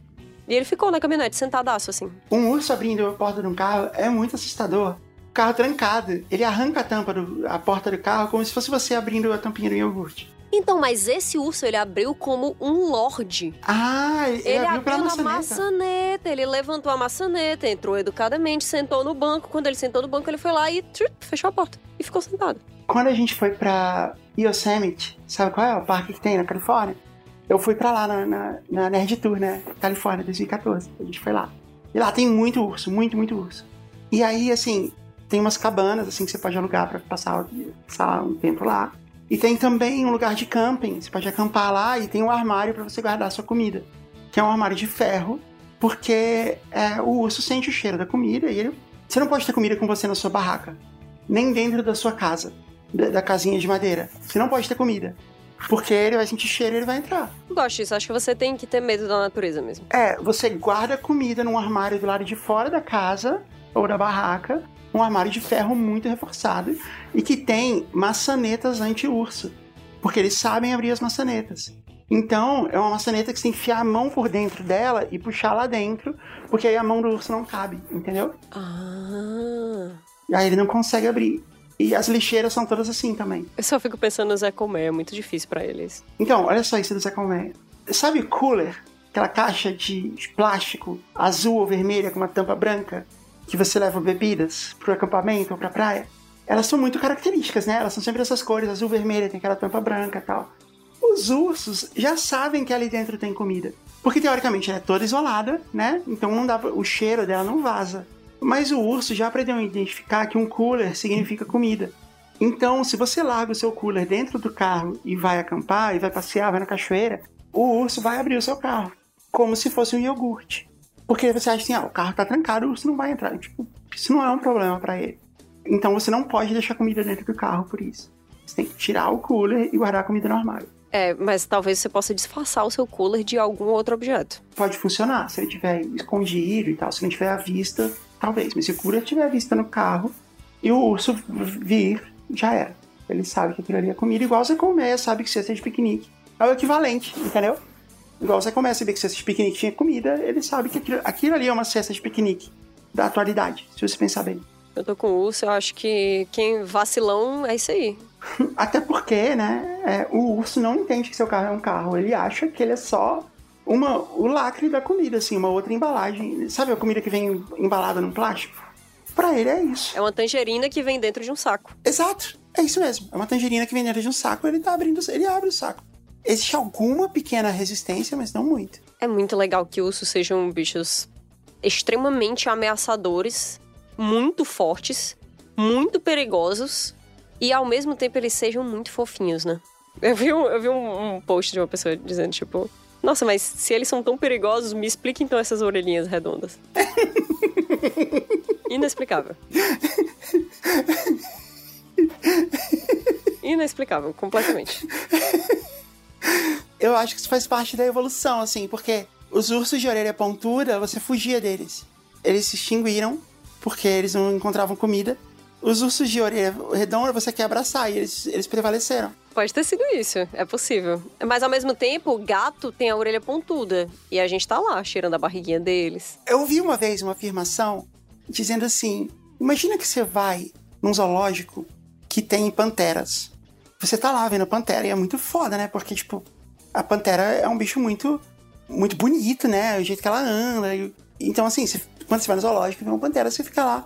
E ele ficou na caminhonete, sentadaço, assim. Um urso abrindo a porta de um carro é muito assustador. O carro trancado, ele arranca a tampa, do, a porta do carro, como se fosse você abrindo a tampinha do iogurte. Então, mas esse urso ele abriu como um lorde. Ah, ele, Ele abriu abriu na maçaneta. maçaneta, ele levantou a maçaneta, entrou educadamente, sentou no banco. Quando ele sentou no banco, ele foi lá e tchut, fechou a porta e ficou sentado. Quando a gente foi pra Yosemite, sabe qual é o parque que tem na Califórnia? Eu fui pra lá na, na, na Nerd Tour, né? Califórnia, 2014. A gente foi lá. E lá tem muito urso, muito, muito urso. E aí, assim, tem umas cabanas, assim, que você pode alugar para passar, passar um tempo lá. E tem também um lugar de camping, você pode acampar lá e tem um armário para você guardar sua comida, que é um armário de ferro, porque é, o urso sente o cheiro da comida e ele, você não pode ter comida com você na sua barraca, nem dentro da sua casa, da, da casinha de madeira. Você não pode ter comida. Porque ele vai sentir cheiro e ele vai entrar. Gosto disso. Acho que você tem que ter medo da natureza mesmo. É, você guarda comida num armário do lado de fora da casa ou da barraca. Um armário de ferro muito reforçado e que tem maçanetas anti-urso. Porque eles sabem abrir as maçanetas. Então, é uma maçaneta que você tem que enfiar a mão por dentro dela e puxar lá dentro, porque aí a mão do urso não cabe, entendeu? Ah. E aí ele não consegue abrir. E as lixeiras são todas assim também. Eu só fico pensando no Zé Comé, é muito difícil para eles. Então, olha só isso do Zé Comé. Sabe o cooler? Aquela caixa de, de plástico azul ou vermelha com uma tampa branca que você leva bebidas pro acampamento ou pra praia? Elas são muito características, né? Elas são sempre essas cores, azul, vermelha, tem aquela tampa branca e tal. Os ursos já sabem que ali dentro tem comida. Porque teoricamente ela é toda isolada, né? Então não dá, o cheiro dela não vaza. Mas o urso já aprendeu a identificar que um cooler significa comida. Então, se você larga o seu cooler dentro do carro e vai acampar, e vai passear, vai na cachoeira, o urso vai abrir o seu carro, como se fosse um iogurte. Porque você acha assim, ah, o carro tá trancado, o urso não vai entrar. Tipo, isso não é um problema para ele. Então você não pode deixar comida dentro do carro por isso. Você tem que tirar o cooler e guardar a comida no armário. É, mas talvez você possa disfarçar o seu cooler de algum outro objeto. Pode funcionar, se ele estiver escondido e tal, se não tiver à vista, talvez. Mas se o cooler estiver à vista no carro e o urso vir, já era. Ele sabe que aquilo ali é comida, igual você comer, sabe que cesta de piquenique. É o equivalente, entendeu? Igual você começa a ver que cesta de piquenique tinha comida, ele sabe que aquilo, aquilo ali é uma cesta de piquenique da atualidade, se você pensar bem. Eu tô com o urso, eu acho que quem vacilão é isso aí. [laughs] Até porque, né, é, o urso não entende que seu carro é um carro. Ele acha que ele é só uma, o lacre da comida, assim, uma outra embalagem. Sabe a comida que vem embalada num plástico? Pra ele é isso. É uma tangerina que vem dentro de um saco. Exato. É isso mesmo. É uma tangerina que vem dentro de um saco, ele tá abrindo, ele abre o saco. Existe alguma pequena resistência, mas não muito. É muito legal que ursos sejam bichos extremamente ameaçadores, muito fortes, muito perigosos e ao mesmo tempo eles sejam muito fofinhos, né? Eu vi, um, eu vi um, um post de uma pessoa dizendo, tipo, nossa, mas se eles são tão perigosos, me explique então essas orelhinhas redondas. [laughs] Inexplicável. Inexplicável, completamente. Eu acho que isso faz parte da evolução, assim, porque os ursos de orelha pontuda, você fugia deles. Eles se extinguiram porque eles não encontravam comida. Os ursos de orelha redonda você quer abraçar e eles, eles prevaleceram. Pode ter sido isso, é possível. Mas ao mesmo tempo, o gato tem a orelha pontuda. E a gente tá lá, cheirando a barriguinha deles. Eu vi uma vez uma afirmação dizendo assim: imagina que você vai num zoológico que tem panteras. Você tá lá vendo pantera e é muito foda, né? Porque, tipo, a pantera é um bicho muito, muito bonito, né? O jeito que ela anda. Então, assim, você, quando você vai no zoológico e vê uma pantera, você fica lá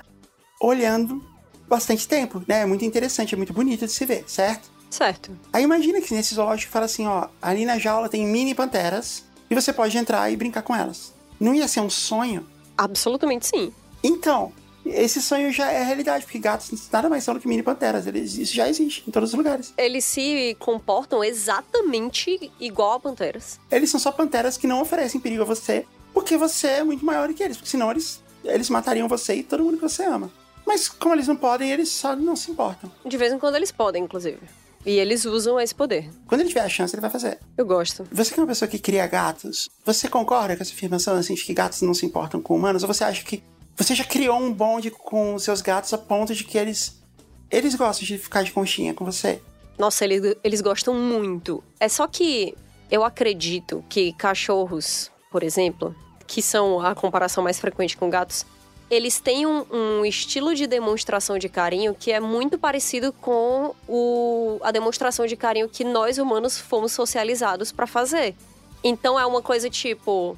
olhando bastante tempo, né? É muito interessante, é muito bonito de se ver, certo? Certo. Aí imagina que nesse zoológico fala assim, ó, ali na jaula tem mini panteras e você pode entrar e brincar com elas. Não ia ser um sonho? Absolutamente sim. Então, esse sonho já é realidade, porque gatos nada mais são do que mini panteras. Eles, isso já existe em todos os lugares. Eles se comportam exatamente igual a panteras. Eles são só panteras que não oferecem perigo a você, porque você é muito maior do que eles, porque senão eles, eles matariam você e todo mundo que você ama. Mas como eles não podem, eles só não se importam. De vez em quando eles podem, inclusive. E eles usam esse poder. Quando ele tiver a chance, ele vai fazer. Eu gosto. Você que é uma pessoa que cria gatos, você concorda com essa afirmação assim, de que gatos não se importam com humanos? Ou você acha que você já criou um bonde com seus gatos a ponto de que eles eles gostam de ficar de conchinha com você? Nossa, eles, eles gostam muito. É só que eu acredito que cachorros, por exemplo, que são a comparação mais frequente com gatos, eles têm um, um, estilo de demonstração de carinho que é muito parecido com o, a demonstração de carinho que nós humanos fomos socializados para fazer. Então é uma coisa tipo.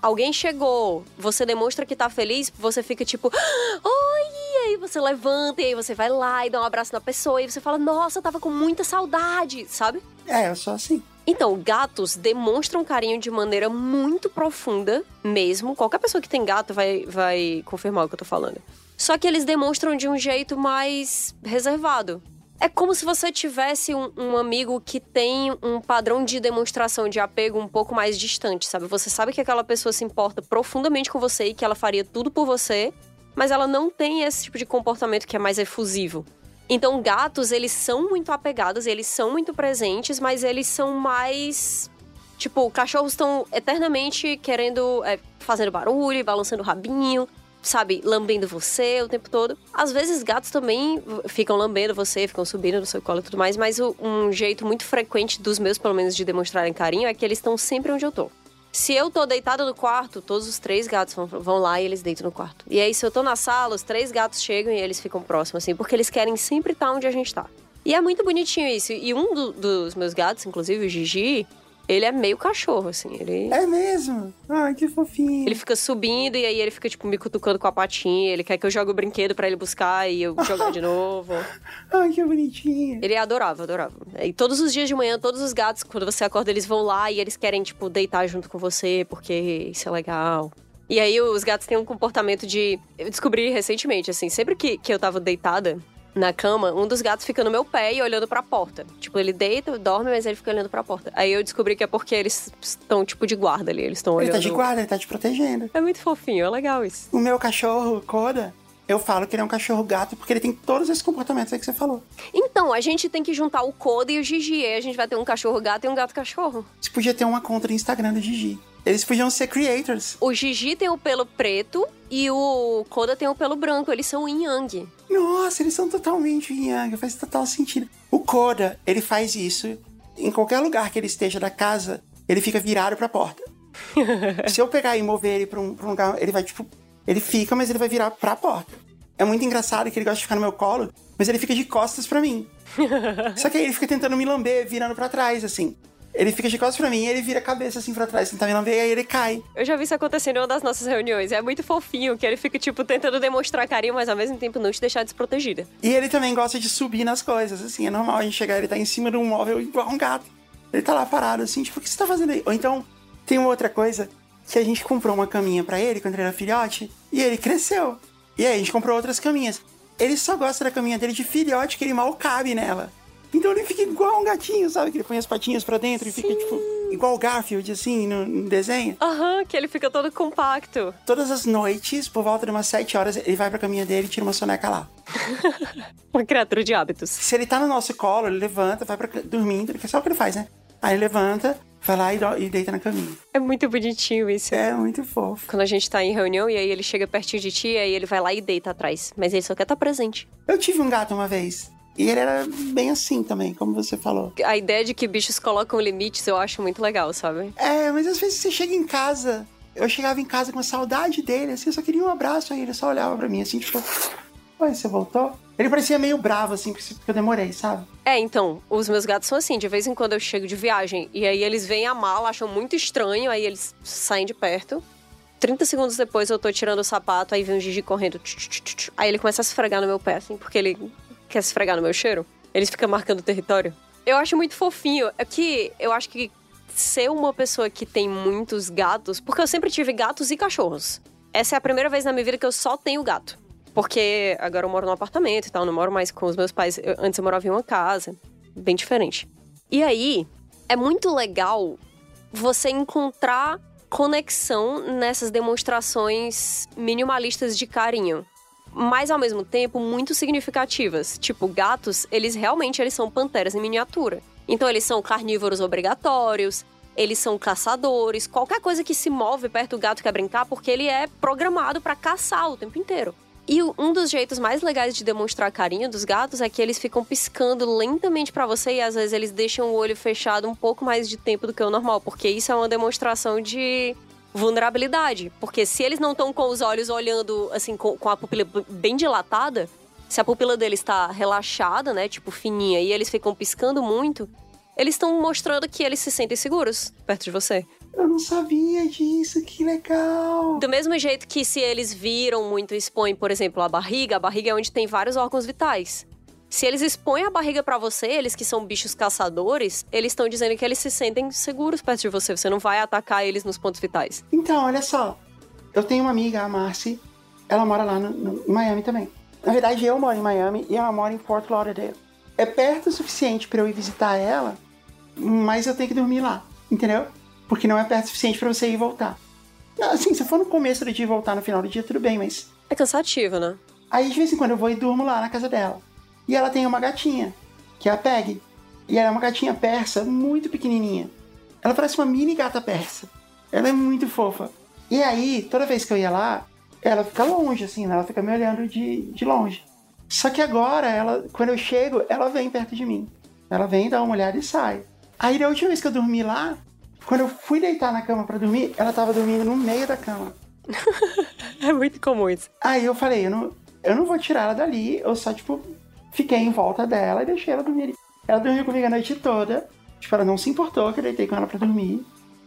Alguém chegou, você demonstra que tá feliz, você fica tipo, oi, e aí você levanta, e aí você vai lá e dá um abraço na pessoa, e você fala, nossa, eu tava com muita saudade, sabe? É, eu sou assim. Então, gatos demonstram carinho de maneira muito profunda, mesmo. Qualquer pessoa que tem gato vai, vai confirmar o que eu tô falando. Só que eles demonstram de um jeito mais reservado. É como se você tivesse um, um, amigo que tem um padrão de demonstração de apego um pouco mais distante, sabe? Você sabe que aquela pessoa se importa profundamente com você e que ela faria tudo por você, mas ela não tem esse tipo de comportamento que é mais efusivo. Então, gatos, eles são muito apegados, eles são muito presentes, mas eles são mais. Tipo, cachorros estão eternamente querendo. É, fazendo barulho, balançando o rabinho sabe, lambendo você o tempo todo. Às vezes gatos também ficam lambendo você, ficam subindo no seu colo e tudo mais, mas um jeito muito frequente dos meus, pelo menos, de demonstrarem carinho é que eles estão sempre onde eu tô. Se eu tô deitada no quarto, todos os três gatos vão, lá e eles deitam no quarto. E aí, se eu tô na sala, os três gatos chegam e eles ficam próximos, assim, porque eles querem sempre estar onde a gente tá. E é muito bonitinho isso. E um do, dos meus gatos, inclusive o Gigi, ele é meio cachorro, assim. Ele... É mesmo? Ai, que fofinho. Ele fica subindo e aí ele fica, tipo, me cutucando com a patinha. Ele quer que eu jogue o brinquedo para ele buscar e eu jogar de novo. [laughs] Ai, que bonitinho. Ele adorável, adorável. E todos os dias de manhã, todos os gatos, quando você acorda, eles vão lá e eles querem, tipo, deitar junto com você, porque isso é legal. E aí os gatos têm um comportamento de. Eu descobri recentemente, assim, sempre que, que eu tava deitada, na cama, um dos gatos fica no meu pé e olhando para a porta. Tipo, ele deita, dorme, mas ele fica olhando para a porta. Aí eu descobri que é porque eles estão tipo de guarda ali, eles estão olhando. Ele tá de guarda, ele tá te protegendo. É muito fofinho, é legal isso. O meu cachorro, Coda, eu falo que ele é um cachorro gato porque ele tem todos esses comportamentos aí que você falou. Então, a gente tem que juntar o Coda e o Gigi. Aí a gente vai ter um cachorro gato e um gato cachorro. Você podia ter uma conta no Instagram do Gigi. Eles podiam ser creators. O Gigi tem o pelo preto e o Koda tem o pelo branco. Eles são yin yang. Nossa, eles são totalmente yang. Faz total sentido. O Koda, ele faz isso em qualquer lugar que ele esteja da casa, ele fica virado pra porta. [laughs] Se eu pegar e mover ele pra um, pra um lugar, ele vai, tipo, ele fica, mas ele vai virar pra porta. É muito engraçado que ele gosta de ficar no meu colo, mas ele fica de costas pra mim. [laughs] Só que aí ele fica tentando me lamber, virando pra trás, assim. Ele fica de costas pra mim e ele vira a cabeça assim pra trás, tentar me lamber, e aí ele cai. Eu já vi isso acontecendo em uma das nossas reuniões. É muito fofinho, que ele fica, tipo, tentando demonstrar carinho, mas ao mesmo tempo não te deixar desprotegida. E ele também gosta de subir nas coisas, assim, é normal a gente chegar, ele tá em cima de um móvel igual um gato. Ele tá lá parado, assim, tipo, o que você tá fazendo aí? Ou então, tem uma outra coisa, que a gente comprou uma caminha para ele quando ele era filhote, e ele cresceu. E aí a gente comprou outras caminhas. Ele só gosta da caminha dele de filhote, que ele mal cabe nela. Então ele fica igual um gatinho, sabe? Que ele põe as patinhas pra dentro Sim. e fica, tipo, igual o Garfield, assim, no, no desenho. Aham, uhum, que ele fica todo compacto. Todas as noites, por volta de umas 7 horas, ele vai pra caminha dele e tira uma soneca lá. [laughs] uma criatura de hábitos. Se ele tá no nosso colo, ele levanta, vai pra dormindo, ele só o que ele faz, né? Aí ele levanta, vai lá e, e, deita na caminha. É muito bonitinho isso. É muito fofo. Quando a gente tá em reunião e aí ele chega pertinho de ti, aí ele vai lá e deita atrás. Mas ele só quer estar tá presente. Eu tive um gato uma vez. E ele era bem assim também, como você falou. A ideia de que bichos colocam limites eu acho muito legal, sabe? É, mas às vezes você chega em casa. Eu chegava em casa com saudade dele, assim, eu só queria um abraço aí, ele só olhava pra mim assim, tipo. Oi, você voltou? Ele parecia meio bravo, assim, porque eu demorei, sabe? É, então, os meus gatos são assim, de vez em quando eu chego de viagem e aí eles veem a mala, acham muito estranho, aí eles saem de perto. 30 segundos depois eu tô tirando o sapato, aí vem o Gigi correndo. Aí ele começa a se esfregar no meu pé, assim, porque ele quer se esfregar no meu cheiro, eles ficam marcando o território. Eu acho muito fofinho. É que eu acho que ser uma pessoa que tem muitos gatos, porque eu sempre tive gatos e cachorros. Essa é a primeira vez na minha vida que eu só tenho gato. Porque agora eu moro num apartamento e tal, não moro mais com os meus pais. Eu, antes eu morava em uma casa, bem diferente. E aí, é muito legal você encontrar conexão nessas demonstrações minimalistas de carinho mas ao mesmo tempo muito significativas. Tipo, gatos, eles realmente eles são panteras em miniatura. Então eles são carnívoros obrigatórios, eles são caçadores, qualquer coisa que se move perto do gato quer brincar, porque ele é programado para caçar o tempo inteiro. E um dos jeitos mais legais de demonstrar carinho dos gatos é que eles ficam piscando lentamente para você e às vezes eles deixam o olho fechado um pouco mais de tempo do que o normal, porque isso é uma demonstração de vulnerabilidade. Porque se eles não estão com os olhos olhando, assim, com, com a pupila bem dilatada, se a pupila deles está relaxada, né, tipo fininha, e eles ficam piscando muito, eles estão mostrando que eles se sentem seguros perto de você. Eu não sabia disso, que legal! Do mesmo jeito que se eles viram muito expõem, por exemplo, a barriga, a barriga é onde tem vários órgãos vitais. Se eles expõem a barriga para você, eles que são bichos caçadores, eles estão dizendo que eles se sentem seguros perto de você. Você não vai atacar eles nos pontos vitais. Então, olha só. Eu tenho uma amiga, a Marcy, ela mora lá no, no, em Miami também. Na verdade, eu moro em Miami e ela mora em Fort Lauderdale. É perto o suficiente para eu ir visitar ela, mas eu tenho que dormir lá, entendeu? Porque não é perto o suficiente para você ir e voltar. Assim, se for no começo do dia e voltar no final do dia, tudo bem, mas. É cansativo, né? Aí de vez em quando eu vou e durmo lá na casa dela. E ela tem uma gatinha, que é a Peg. E ela é uma gatinha persa muito pequenininha. Ela parece uma mini gata persa. Ela é muito fofa. E aí, toda vez que eu ia lá, ela fica longe, assim, né? ela fica me olhando de, de longe. Só que agora, ela, quando eu chego, ela vem perto de mim. Ela vem, dá uma olhada e sai. Aí, da última vez que eu dormi lá, quando eu fui deitar na cama para dormir, ela tava dormindo no meio da cama. [laughs] é muito comum isso. Aí eu falei, eu não, eu não vou tirar ela dali, eu só, tipo, fiquei em volta dela e deixei ela dormir ali. Ela dormiu comigo a noite toda. Tipo, ela não se importou que eu deitei com ela pra dormir.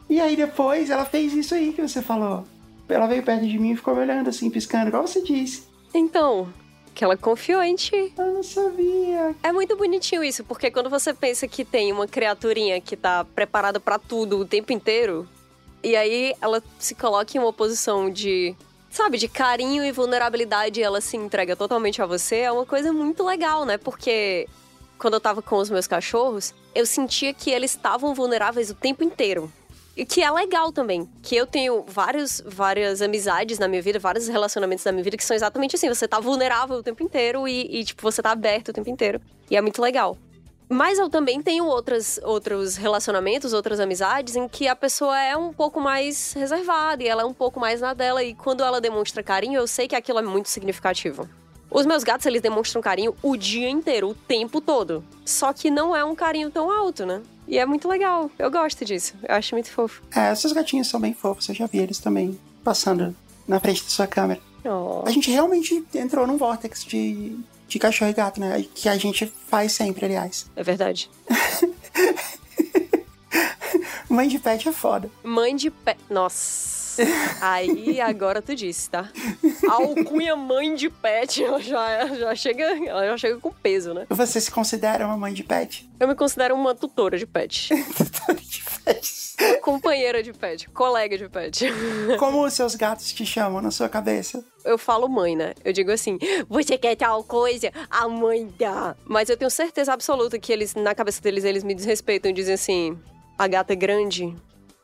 E aí depois ela fez isso aí que você falou. Ela veio perto de mim e ficou me olhando assim, piscando, igual você disse. Então, que ela confiou em ti. Eu não sabia. É muito bonitinho isso, porque quando você pensa que tem uma criaturinha que tá preparada para tudo o tempo inteiro, e aí ela se coloca em uma posição de, sabe, de carinho e vulnerabilidade, ela se entrega totalmente a você, é uma coisa muito legal, né? Porque quando eu tava com os meus cachorros, eu sentia que eles estavam vulneráveis o tempo inteiro. E que é legal também. Que eu tenho vários, várias amizades na minha vida, vários relacionamentos na minha vida que são exatamente assim. Você tá vulnerável o tempo inteiro e, e tipo, você tá aberto o tempo inteiro. E é muito legal. Mas eu também tenho outras, outros relacionamentos, outras amizades em que a pessoa é um pouco mais reservada e ela é um pouco mais na dela. E quando ela demonstra carinho, eu sei que aquilo é muito significativo. Os meus gatos, eles demonstram carinho o dia inteiro, o tempo todo. Só que não é um carinho tão alto, né? E é muito legal. Eu gosto disso. Eu acho muito fofo. É, esses gatinhos são bem fofos. Eu já vi eles também passando na frente da sua câmera. Oh. A gente realmente entrou num vórtex de, de cachorro e gato, né? Que a gente faz sempre, aliás. É verdade. [laughs] Mãe de pet é foda. Mãe de pet. Nossa. Aí agora tu disse, tá? A alcunha mãe de pet, ela já, já, chega, ela já chega com peso, né? Você se considera uma mãe de pet? Eu me considero uma tutora de pet. [laughs] tutora de pet. Companheira de pet, colega de pet. Como os seus gatos te chamam na sua cabeça? Eu falo mãe, né? Eu digo assim, você quer tal coisa? A mãe dá. Mas eu tenho certeza absoluta que eles, na cabeça deles, eles me desrespeitam e dizem assim, a gata é grande,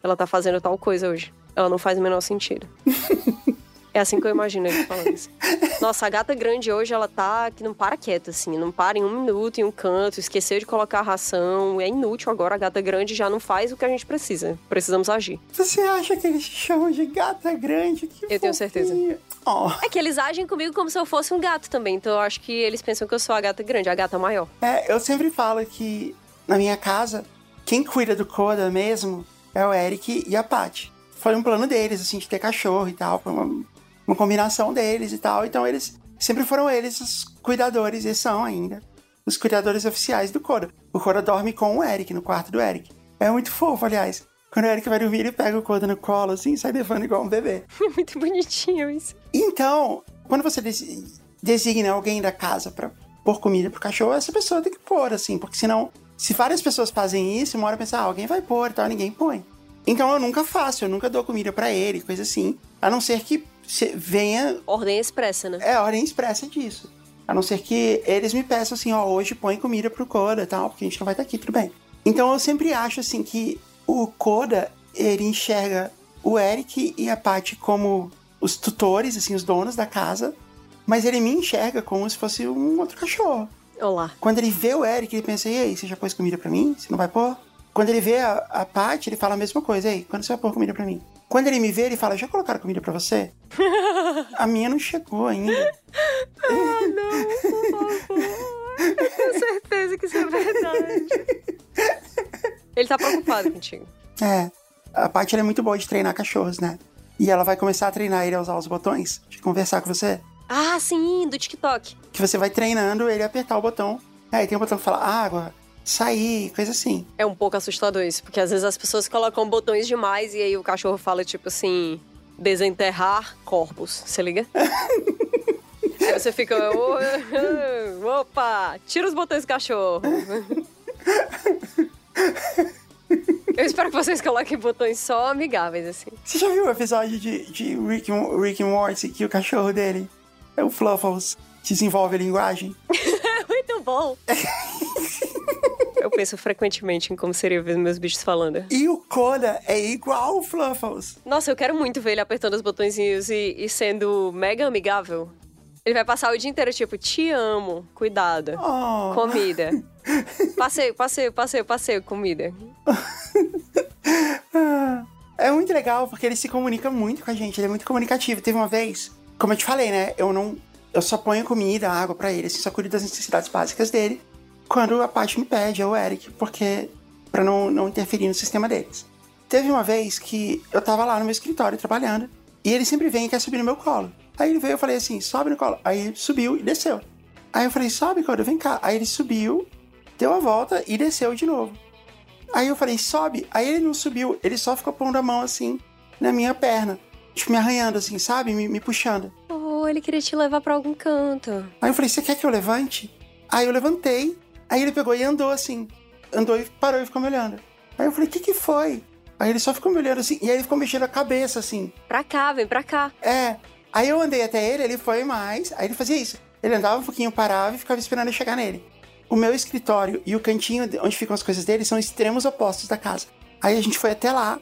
ela tá fazendo tal coisa hoje. Ela não faz o menor sentido. [laughs] É assim que eu imagino ele falando isso. Nossa, a gata grande hoje, ela tá que não para quieta, assim. Não para em um minuto em um canto, esqueceu de colocar a ração. É inútil agora, a gata grande já não faz o que a gente precisa. Precisamos agir. Você acha que eles chamam de gata grande? Que eu fofinho. tenho certeza. Oh. É que eles agem comigo como se eu fosse um gato também. Então eu acho que eles pensam que eu sou a gata grande, a gata maior. É, eu sempre falo que na minha casa, quem cuida do Coda mesmo é o Eric e a Paty foi um plano deles, assim, de ter cachorro e tal. Foi uma, uma combinação deles e tal. Então eles sempre foram eles os cuidadores, e são ainda os cuidadores oficiais do Cora. O Cora dorme com o Eric, no quarto do Eric. É muito fofo, aliás. Quando o Eric vai dormir, ele pega o Coda no colo, assim, e sai levando igual um bebê. É [laughs] muito bonitinho isso. Então, quando você designa alguém da casa para pôr comida pro cachorro, essa pessoa tem que pôr, assim, porque senão, se várias pessoas fazem isso, uma hora pensar, ah, alguém vai pôr e tal, ninguém põe. Então eu nunca faço, eu nunca dou comida para ele, coisa assim. A não ser que venha. Ordem expressa, né? É, ordem expressa disso. A não ser que eles me peçam assim, ó, hoje põe comida pro Coda e tal, porque a gente não vai estar aqui, tudo bem. Então eu sempre acho assim que o Coda, ele enxerga o Eric e a Paty como os tutores, assim, os donos da casa, mas ele me enxerga como se fosse um outro cachorro. Olá. Quando ele vê o Eric, ele pensa, e aí, você já pôs comida para mim? Você não vai pôr? Quando ele vê a, a Paty, ele fala a mesma coisa. Ei, quando você vai pôr comida pra mim? Quando ele me vê, ele fala, já colocaram comida pra você? [laughs] a minha não chegou ainda. ah, não, por favor. Eu tenho certeza que isso é verdade. Ele tá preocupado contigo. É. A Paty é muito boa de treinar cachorros, né? E ela vai começar a treinar ele a usar os botões, de conversar com você. Ah, sim, do TikTok. Que você vai treinando ele a apertar o botão. Aí tem um botão que fala água, sair, coisa assim. É um pouco assustador isso, porque às vezes as pessoas colocam botões demais e aí o cachorro fala tipo assim: desenterrar corpos, se liga? [laughs] aí você fica, [laughs] opa, tira os botões do cachorro. [laughs] Eu espero que vocês coloquem botões só amigáveis, assim. Você já viu o episódio de, de Rick, Rick and Morty que o cachorro dele é o Fluffles desenvolve a linguagem? Muito bom. Eu penso frequentemente em como seria ver meus bichos falando. E o Coda é igual o Fluffles. Nossa, eu quero muito ver ele apertando os botõezinhos e, e sendo mega amigável. Ele vai passar o dia inteiro, tipo, te amo, cuidado, Oh. comida. [laughs] Passeio, passeio, passeio, passeio, comida. [laughs] É muito legal porque ele se comunica muito com a gente, ele é muito comunicativo. Teve uma vez, como eu te falei, né? Eu não. Eu só ponho comida, água pra ele, assim, só cuido das necessidades básicas dele. Quando a Paty me pede, é o Eric, porque. pra não, não interferir no sistema deles. Teve uma vez que eu tava lá no meu escritório trabalhando, e ele sempre vem e quer subir no meu colo. Aí ele veio eu falei assim, sobe no colo. Aí ele subiu e desceu. Aí eu falei, sobe, Coda, vem cá. Aí ele subiu, deu a volta e desceu de novo. Aí eu falei, sobe. Aí ele não subiu, ele só ficou pondo a mão assim na minha perna. Tipo, me arranhando assim, sabe? Me, me puxando. Oh, ele queria te levar pra algum canto. Aí eu falei, você quer que eu levante? Aí eu levantei. Aí ele pegou e andou assim. Andou e parou e ficou me olhando. Aí eu falei, o que que foi? Aí ele só ficou me olhando assim. E aí ele ficou mexendo a cabeça assim. Pra cá, vem pra cá. É. Aí eu andei até ele, ele foi mais. Aí ele fazia isso. Ele andava um pouquinho, parava e ficava esperando eu chegar nele. O meu escritório e o cantinho de- onde ficam as coisas dele são extremos opostos da casa. Aí a gente foi até lá.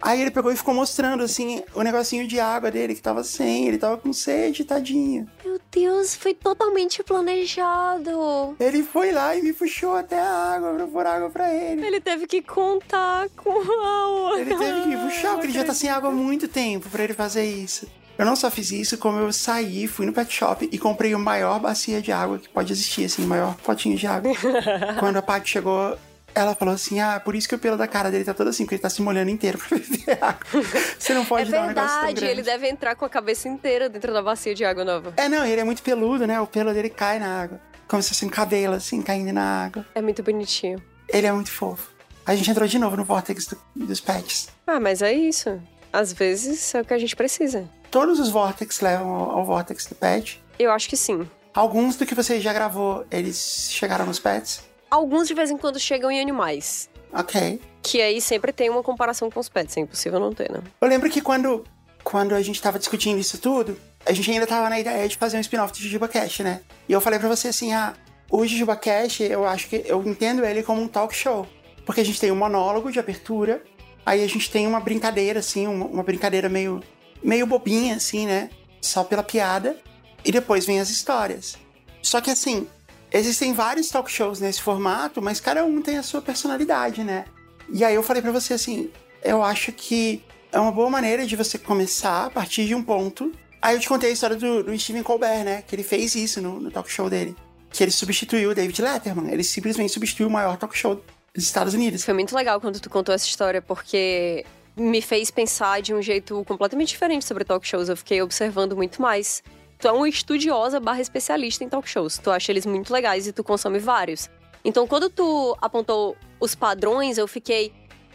Aí ele pegou e ficou mostrando, assim, o negocinho de água dele que tava sem. Ele tava com sede, tadinho. Meu Deus, foi totalmente planejado. Ele foi lá e me puxou até a água pra pôr água pra ele. Ele teve que contar com a Ele teve que me puxar, porque ele já tá sem água há muito tempo pra ele fazer isso. Eu não só fiz isso, como eu saí, fui no pet shop e comprei o maior bacia de água que pode existir, assim, o maior potinho de água. [laughs] Quando a Paty chegou, ela falou assim: Ah, por isso que o pelo da cara dele tá todo assim, porque ele tá se molhando inteiro pra beber água. [laughs] Você não É pode dar um negócio tão verdade, grande. ele deve entrar com a cabeça inteira dentro da bacia de água nova. É, não, ele é muito peludo, né? O pelo dele cai na água. Como se fosse um cabelo, assim, caindo na água. É muito bonitinho. Ele é muito fofo. A gente entrou de novo no Vortex do- dos pets. Ah, mas é isso. Às vezes é o que a gente precisa. Todos os Vortex levam ao, ao Vortex do pet. Eu acho que sim. Alguns do que você já gravou, eles chegaram nos pets? Alguns de vez em quando chegam em animais. Ok. Que aí sempre tem uma comparação com os pets. É impossível não ter, né? Eu lembro que quando, quando a gente tava discutindo isso tudo, a gente ainda tava na ideia de fazer um spin-off do JujubaCast, né? E eu falei pra você assim, ah, o JujubaCast, eu acho que eu entendo ele como um talk show. Porque a gente tem um monólogo de abertura, aí a gente tem uma brincadeira, assim, uma, uma brincadeira meio, meio bobinha, assim, né? Só pela piada. E depois vem as histórias. Só que assim, existem vários talk shows nesse formato, mas cada um tem a sua personalidade, né? E aí eu falei pra você assim, eu acho que é uma boa maneira de você começar a partir de um ponto. Aí eu te contei a história do, do Stephen Colbert, né? Que ele fez isso no, no talk show dele. Que ele substituiu o David Letterman. Ele simplesmente substituiu o maior talk show dos Estados Unidos. Foi muito legal quando tu contou essa história, porque me fez pensar de um jeito completamente diferente sobre talk shows. Eu fiquei observando muito mais. Tu é uma estudiosa barra especialista em talk shows. Tu acha eles muito legais e tu consome vários. Então, quando tu apontou os padrões, eu fiquei...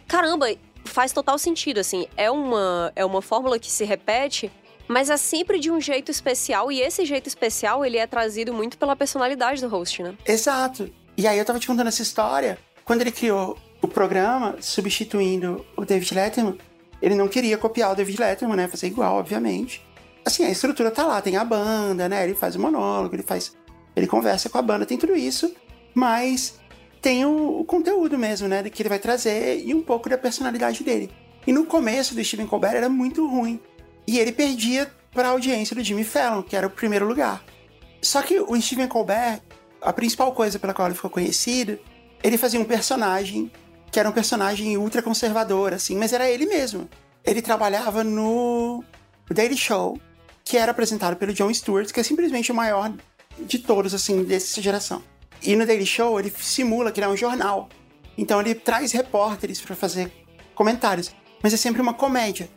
Caramba, faz total sentido, assim. É uma, é uma fórmula que se repete, mas é sempre de um jeito especial. E esse jeito especial, ele é trazido muito pela personalidade do host, né? Exato. E aí eu tava te contando essa história. Quando ele criou o programa, substituindo o David Letterman, ele não queria copiar o David Letterman, né? Fazer igual, obviamente. Assim, a estrutura tá lá, tem a banda, né? Ele faz o monólogo, ele faz. Ele conversa com a banda, tem tudo isso, mas tem o, o conteúdo mesmo, né? Que ele vai trazer e um pouco da personalidade dele. E no começo do Stephen Colbert era muito ruim. E ele perdia para a audiência do Jimmy Fallon, que era o primeiro lugar. Só que o Stephen Colbert, a principal coisa pela qual ele ficou conhecido, ele fazia um personagem que era um personagem ultra conservador, assim, mas era ele mesmo. Ele trabalhava no Daily Show, que era apresentado pelo Jon Stewart, que é simplesmente o maior de todos, assim, dessa geração. E no Daily Show ele simula que ele é um jornal. Então ele traz repórteres para fazer comentários, mas é sempre uma comédia.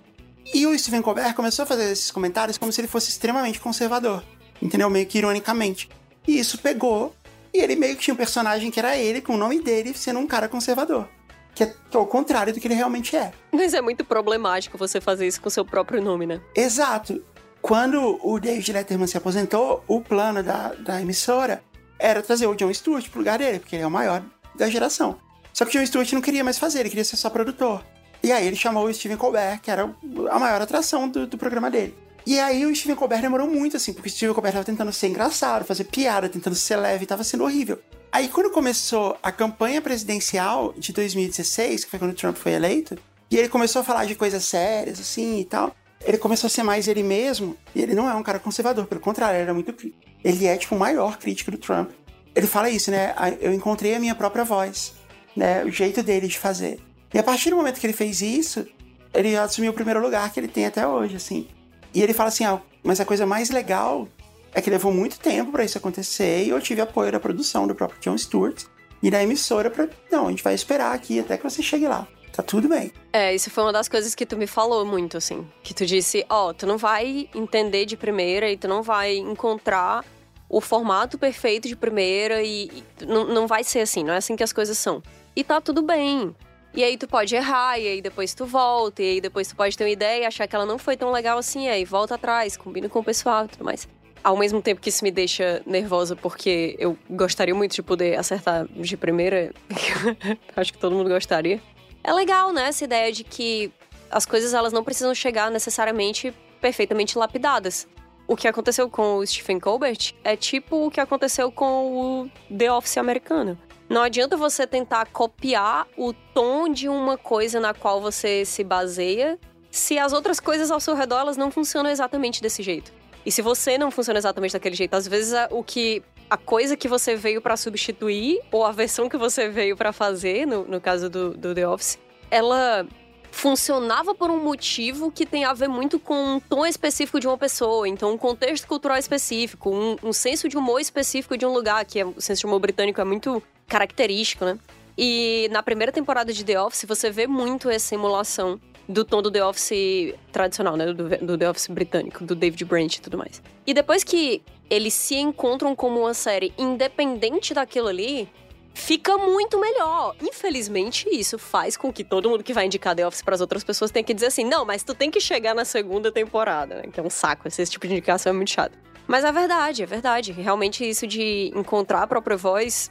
E o Stephen Colbert começou a fazer esses comentários como se ele fosse extremamente conservador, entendeu? Meio que ironicamente. E isso pegou, e ele meio que tinha um personagem que era ele, com o nome dele, sendo um cara conservador. Que é o contrário do que ele realmente é. Mas é muito problemático você fazer isso com seu próprio nome, né? Exato. Quando o David Letterman se aposentou, o plano da, da emissora era trazer o Jon Stewart pro lugar dele, porque ele é o maior da geração. Só que o Jon Stewart não queria mais fazer, ele queria ser só produtor. E aí ele chamou o Steven Colbert, que era a maior atração do, do programa dele. E aí o Steven Colbert demorou muito, assim, porque o Steven Colbert tava tentando ser engraçado, fazer piada, tentando ser leve, tava sendo horrível. Aí quando começou a campanha presidencial de 2016, que foi quando o Trump foi eleito, e ele começou a falar de coisas sérias, assim, e tal, ele começou a ser mais ele mesmo, e ele não é um cara conservador, pelo contrário, ele era muito crítico. Ele é, tipo, o maior crítico do Trump. Ele fala isso, né? Eu encontrei a minha própria voz, né? O jeito dele de fazer. E a partir do momento que ele fez isso, ele assumiu o primeiro lugar que ele tem até hoje, assim. E ele fala assim: ah, mas a coisa mais legal é que levou muito tempo para isso acontecer e eu tive apoio da produção do próprio Jon Stewart e da emissora para não, a gente vai esperar aqui até que você chegue lá. Tá tudo bem. É, isso foi uma das coisas que tu me falou muito, assim. Que tu disse, ó, oh, tu não vai entender de primeira e tu não vai encontrar o formato perfeito de primeira e, e não, não vai ser assim, não é assim que as coisas são. E tá tudo bem. E aí tu pode errar, e aí depois tu volta, e aí depois tu pode ter uma ideia e achar que ela não foi tão legal assim, aí volta atrás, combina com o pessoal e tudo mais. Ao mesmo tempo que isso me deixa nervosa, porque eu gostaria muito de poder acertar de primeira, [laughs] acho que todo mundo gostaria. É legal, né, essa ideia de que as coisas elas não precisam chegar necessariamente perfeitamente lapidadas. O que aconteceu com o Stephen Colbert é tipo o que aconteceu com o The Office americano. Não adianta você tentar copiar o tom de uma coisa na qual você se baseia se as outras coisas ao seu redor elas não funcionam exatamente desse jeito. E se você não funciona exatamente daquele jeito, às vezes o que a coisa que você veio para substituir ou a versão que você veio para fazer, no, no caso do, do The Office, ela funcionava por um motivo que tem a ver muito com um tom específico de uma pessoa, então um contexto cultural específico, um, um senso de humor específico de um lugar, que é, o senso de humor britânico é muito característico, né? E na primeira temporada de The Office, você vê muito essa emulação do tom do The Office tradicional, né? Do, do The Office britânico, do David Brent e tudo mais. E depois que eles se encontram como uma série independente daquilo ali, fica muito melhor. Infelizmente, isso faz com que todo mundo que vai indicar The Office para as outras pessoas tenha que dizer assim: não, mas tu tem que chegar na segunda temporada, né? Que é um saco. Esse tipo de indicação é muito chato. Mas é verdade, é verdade. Realmente, isso de encontrar a própria voz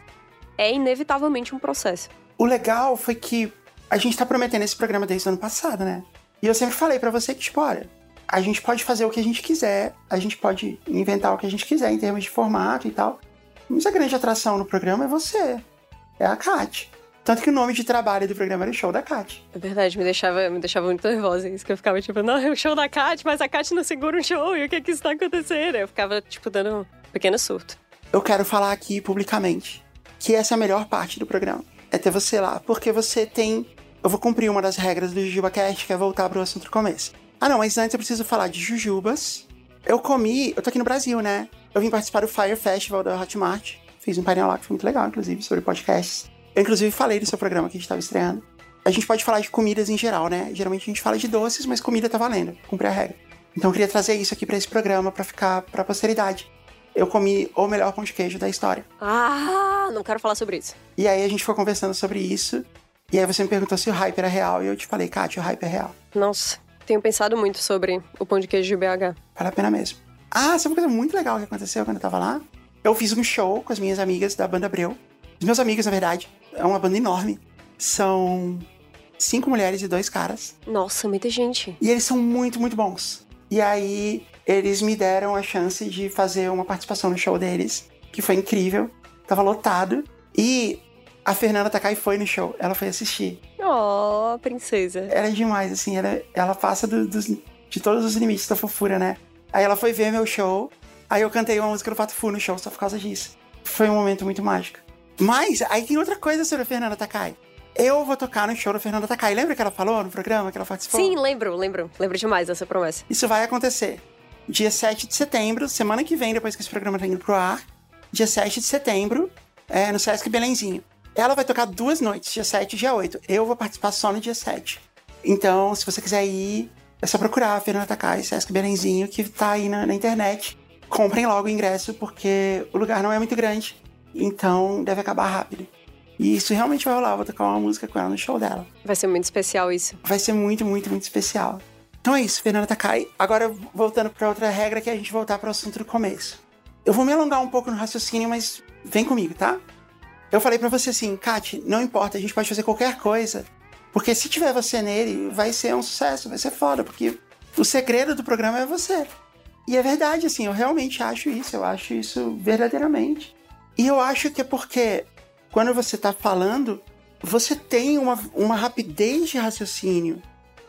é inevitavelmente um processo. O legal foi que a gente tá prometendo esse programa desde o ano passado, né? E eu sempre falei para você que, tipo, olha, a gente pode fazer o que a gente quiser, a gente pode inventar o que a gente quiser em termos de formato e tal. Mas a grande atração no programa é você, é a Kat. Tanto que o nome de trabalho do programa era o show da Kat. É verdade, me deixava, me deixava muito nervosa isso, que eu ficava tipo, não, é o show da Kat, mas a Kat não segura um show, e o que é que está acontecendo? Eu ficava, tipo, dando um pequeno surto. Eu quero falar aqui publicamente que essa é a melhor parte do programa. É ter você lá, porque você tem. Eu vou cumprir uma das regras do JujubaCast, que é voltar pro assunto do começo. Ah, não, mas antes eu preciso falar de jujubas. Eu comi. Eu tô aqui no Brasil, né? Eu vim participar do Fire Festival da Hotmart. Fiz um painel lá que foi muito legal, inclusive, sobre podcasts. Eu, inclusive, falei do seu programa que a gente tava estreando. A gente pode falar de comidas em geral, né? Geralmente a gente fala de doces, mas comida tá valendo. Cumprir a regra. Então eu queria trazer isso aqui para esse programa para ficar pra posteridade eu comi o melhor pão de queijo da história. Ah, não quero falar sobre isso. E aí a gente foi conversando sobre isso. E aí você me perguntou se o hype era real. E eu te falei, Kátia, o hype é real. Nossa, tenho pensado muito sobre o pão de queijo de BH. Vale a pena mesmo. Ah, sabe uma coisa muito legal que aconteceu quando eu tava lá? Eu fiz um show com as minhas amigas da banda Abreu. Os meus amigos, na verdade, é uma banda enorme. São cinco mulheres e dois caras. Nossa, muita gente. E eles são muito, muito bons. E aí eles me deram a chance de fazer uma participação no show deles, que foi incrível. Tava lotado. E a Fernanda Takai foi no show, ela foi assistir. Oh, princesa. Ela é demais, assim, ela, ela passa do, do, de todos os limites da fofura, né? Aí ela foi ver meu show, aí eu cantei uma música do Pato Fu no show só por causa disso. Foi um momento muito mágico. Mas aí tem outra coisa sobre a Fernanda Takai. Eu vou tocar no show da Fernanda Takai. Lembra que ela falou no programa que ela participou? Sim, lembro, lembro. Lembro demais dessa promessa. Isso vai acontecer dia 7 de setembro, semana que vem, depois que esse programa tá indo pro ar, dia 7 de setembro, é, no Sesc Belenzinho. Ela vai tocar duas noites, dia 7 e dia 8. Eu vou participar só no dia 7. Então, se você quiser ir, é só procurar a Fernanda Takai, Sesc Belenzinho, que tá aí na, na internet. Comprem logo o ingresso, porque o lugar não é muito grande. Então, deve acabar rápido. E isso realmente vai rolar. Eu vou tocar uma música com ela no show dela. Vai ser muito especial isso. Vai ser muito, muito, muito especial. Então é isso, Fernanda Takai. Agora, voltando para outra regra, que é a gente voltar para o assunto do começo. Eu vou me alongar um pouco no raciocínio, mas vem comigo, tá? Eu falei para você assim, Kat, não importa, a gente pode fazer qualquer coisa. Porque se tiver você nele, vai ser um sucesso, vai ser foda, porque o segredo do programa é você. E é verdade, assim, eu realmente acho isso, eu acho isso verdadeiramente. E eu acho que é porque quando você tá falando, você tem uma, uma rapidez de raciocínio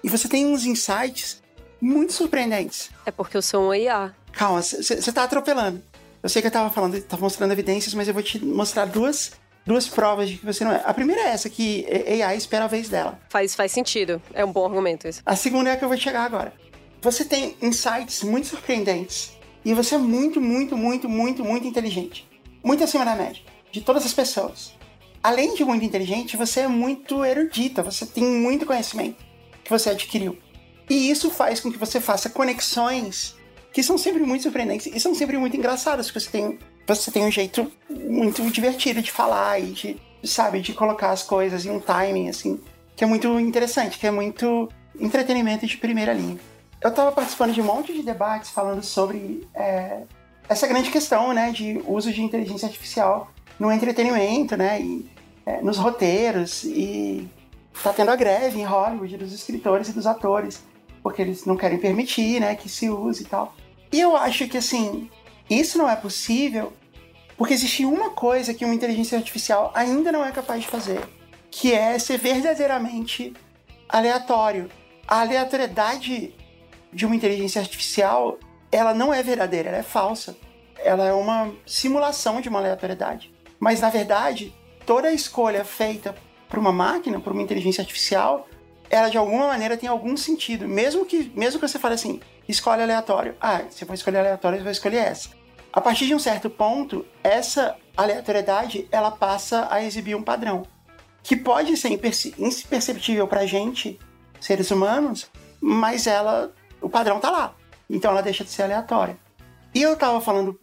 e você tem uns insights muito surpreendentes. É porque eu sou um IA. Calma, você tá atropelando. Eu sei que eu tava falando, tava mostrando evidências, mas eu vou te mostrar duas duas provas de que você não é. A primeira é essa, que AI espera a vez dela. Faz, faz sentido. É um bom argumento isso. A segunda é a que eu vou chegar agora. Você tem insights muito surpreendentes. E você é muito, muito, muito, muito, muito inteligente. Muito acima da média. De todas as pessoas. Além de muito inteligente, você é muito erudita. Você tem muito conhecimento que você adquiriu. E isso faz com que você faça conexões que são sempre muito surpreendentes e são sempre muito engraçadas, porque você tem você tem um jeito muito divertido de falar e de, sabe, de colocar as coisas em um timing, assim, que é muito interessante, que é muito entretenimento de primeira linha. Eu estava participando de um monte de debates falando sobre é, essa grande questão, né, de uso de inteligência artificial no entretenimento, né, e é, nos roteiros, e tá tendo a greve em Hollywood dos escritores e dos atores, porque eles não querem permitir, né, que se use e tal. E eu acho que, assim, isso não é possível porque existe uma coisa que uma inteligência artificial ainda não é capaz de fazer, que é ser verdadeiramente aleatório. A aleatoriedade de uma inteligência artificial, ela não é verdadeira, ela é falsa. Ela é uma simulação de uma aleatoriedade. Mas na verdade, toda escolha feita por uma máquina, por uma inteligência artificial, ela de alguma maneira tem algum sentido, mesmo que mesmo que você fale assim, escolhe aleatório. Ah, se for escolher aleatório, você vai escolher essa. A partir de um certo ponto, essa aleatoriedade ela passa a exibir um padrão que pode ser imperceptível para gente, seres humanos, mas ela, o padrão tá lá. Então ela deixa de ser aleatória. E eu tava falando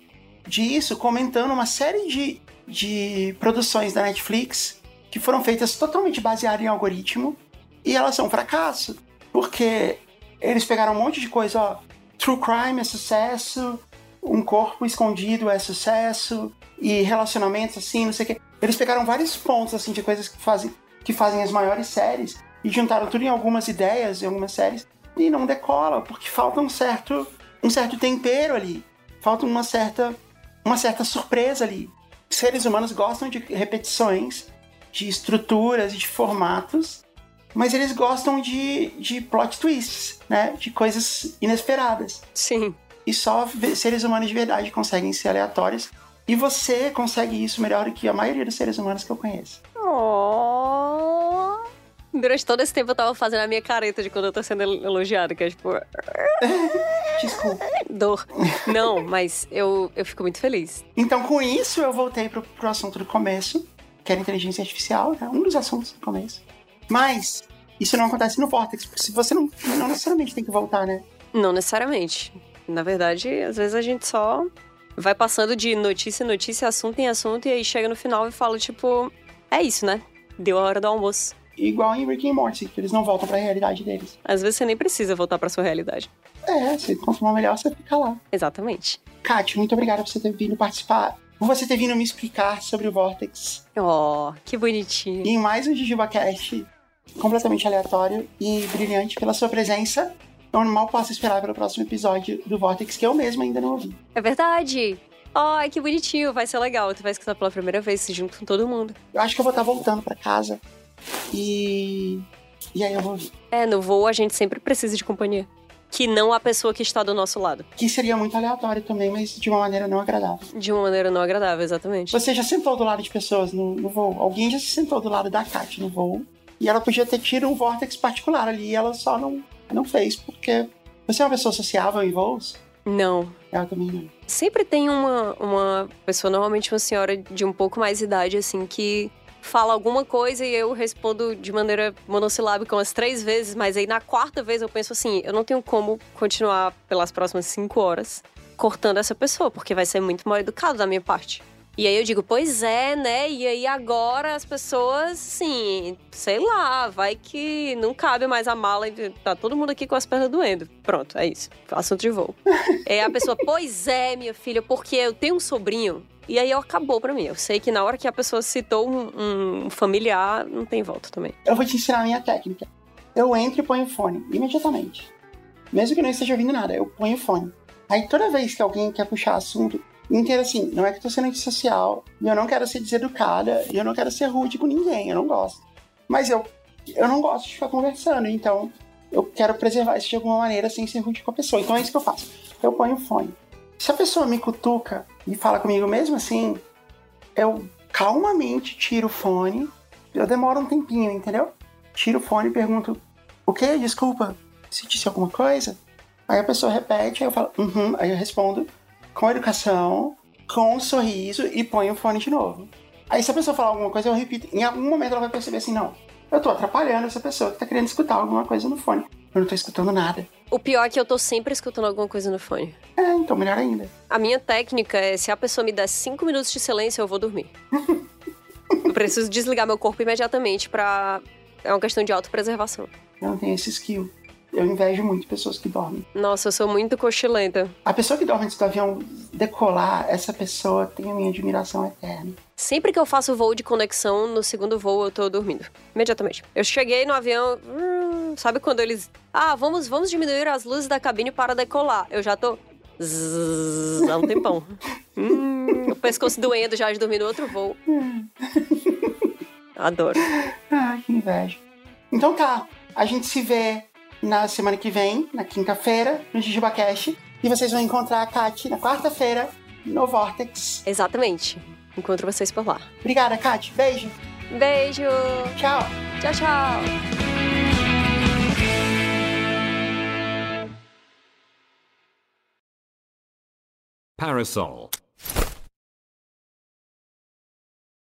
disso comentando uma série de, de produções da Netflix que foram feitas totalmente baseadas em algoritmo e elas são um fracasso, porque eles pegaram um monte de coisa, ó. True crime é sucesso, um corpo escondido é sucesso, e relacionamentos assim, não sei o quê. Eles pegaram vários pontos, assim, de coisas que fazem, que fazem as maiores séries e juntaram tudo em algumas ideias, em algumas séries, e não decola, porque falta um certo, um certo tempero ali. Falta uma certa, uma certa surpresa ali. Seres humanos gostam de repetições, de estruturas e de formatos, mas eles gostam de, de plot twists, né? De coisas inesperadas. Sim. E só seres humanos de verdade conseguem ser aleatórios. E você consegue isso melhor do que a maioria dos seres humanos que eu conheço. Oh. Durante todo esse tempo eu tava fazendo a minha careta de quando eu tô sendo elogiada, que é tipo. [laughs] Desculpa. Dor. [laughs] Não, mas eu, eu fico muito feliz. Então, com isso, eu voltei pro, pro assunto do começo, que era inteligência artificial, né? um dos assuntos do começo. Mas isso não acontece no Vortex, porque se você não, não necessariamente tem que voltar, né? Não necessariamente. Na verdade, às vezes a gente só vai passando de notícia em notícia, assunto em assunto, e aí chega no final e fala, tipo, é isso, né? Deu a hora do almoço. Igual em Rick and Morty, que eles não voltam para a realidade deles. Às vezes você nem precisa voltar para sua realidade. É, se consumar melhor, você fica lá. Exatamente. Kátia, muito obrigada por você ter vindo participar por você ter vindo me explicar sobre o Vortex. Oh, que bonitinho. E em mais um JujubaCast completamente aleatório e brilhante pela sua presença. Eu mal posso esperar pelo próximo episódio do Vortex, que eu mesmo ainda não ouvi. É verdade! Ai, que bonitinho, vai ser legal. Tu vai escutar pela primeira vez, junto com todo mundo. Eu acho que eu vou estar voltando para casa e. E aí eu vou ouvir. É, no voo a gente sempre precisa de companhia. Que não a pessoa que está do nosso lado. Que seria muito aleatório também, mas de uma maneira não agradável. De uma maneira não agradável, exatamente. Você já sentou do lado de pessoas no, no voo? Alguém já se sentou do lado da Kat no voo? E ela podia ter tido um vórtex particular ali e ela só não, não fez, porque você é uma pessoa sociável em voos? Não. Ela também não. Sempre tem uma, uma pessoa, normalmente uma senhora de um pouco mais idade, assim, que fala alguma coisa e eu respondo de maneira monossilábica umas três vezes, mas aí na quarta vez eu penso assim: eu não tenho como continuar pelas próximas cinco horas cortando essa pessoa, porque vai ser muito mal educado da minha parte. E aí eu digo, pois é, né? E aí agora as pessoas, assim, sei lá, vai que não cabe mais a mala e tá todo mundo aqui com as pernas doendo. Pronto, é isso. Assunto de voo. [laughs] é a pessoa, pois é, minha filha, porque eu tenho um sobrinho. E aí acabou pra mim. Eu sei que na hora que a pessoa citou um, um familiar, não tem volta também. Eu vou te ensinar a minha técnica. Eu entro e ponho o fone, imediatamente. Mesmo que não esteja ouvindo nada, eu ponho o fone. Aí toda vez que alguém quer puxar assunto, inteiro assim, não é que eu tô sendo antissocial, eu não quero ser deseducada, eu não quero ser rude com ninguém, eu não gosto. Mas eu, eu não gosto de ficar conversando, então eu quero preservar isso de alguma maneira sem ser rude com a pessoa. Então é isso que eu faço. Eu ponho fone. Se a pessoa me cutuca e fala comigo mesmo assim, eu calmamente tiro o fone, eu demoro um tempinho, entendeu? Tiro o fone e pergunto, o que? Desculpa, se disse alguma coisa? Aí a pessoa repete, aí eu falo, uhum, aí eu respondo, com educação, com um sorriso e põe o fone de novo. Aí se a pessoa falar alguma coisa, eu repito. Em algum momento ela vai perceber assim, não, eu tô atrapalhando essa pessoa que tá querendo escutar alguma coisa no fone. Eu não tô escutando nada. O pior é que eu tô sempre escutando alguma coisa no fone. É, então melhor ainda. A minha técnica é, se a pessoa me der cinco minutos de silêncio, eu vou dormir. [laughs] eu preciso desligar meu corpo imediatamente pra... É uma questão de autopreservação. Eu não tenho esse skill. Eu invejo muito pessoas que dormem. Nossa, eu sou muito cochilenta. A pessoa que dorme antes do avião decolar, essa pessoa tem a minha admiração eterna. Sempre que eu faço voo de conexão, no segundo voo eu tô dormindo. Imediatamente. Eu cheguei no avião. Hum, sabe quando eles. Ah, vamos, vamos diminuir as luzes da cabine para decolar. Eu já tô. Zzz, há um tempão. [laughs] hum, o pescoço doendo já de dormir no outro voo. [laughs] Adoro. Ai, que inveja. Então tá, a gente se vê na semana que vem, na quinta-feira, no JujubaCast. E vocês vão encontrar a Kate na quarta-feira, no Vortex. Exatamente. Encontro vocês por lá. Obrigada, Kate. Beijo. Beijo. Tchau. Tchau, tchau. Parasol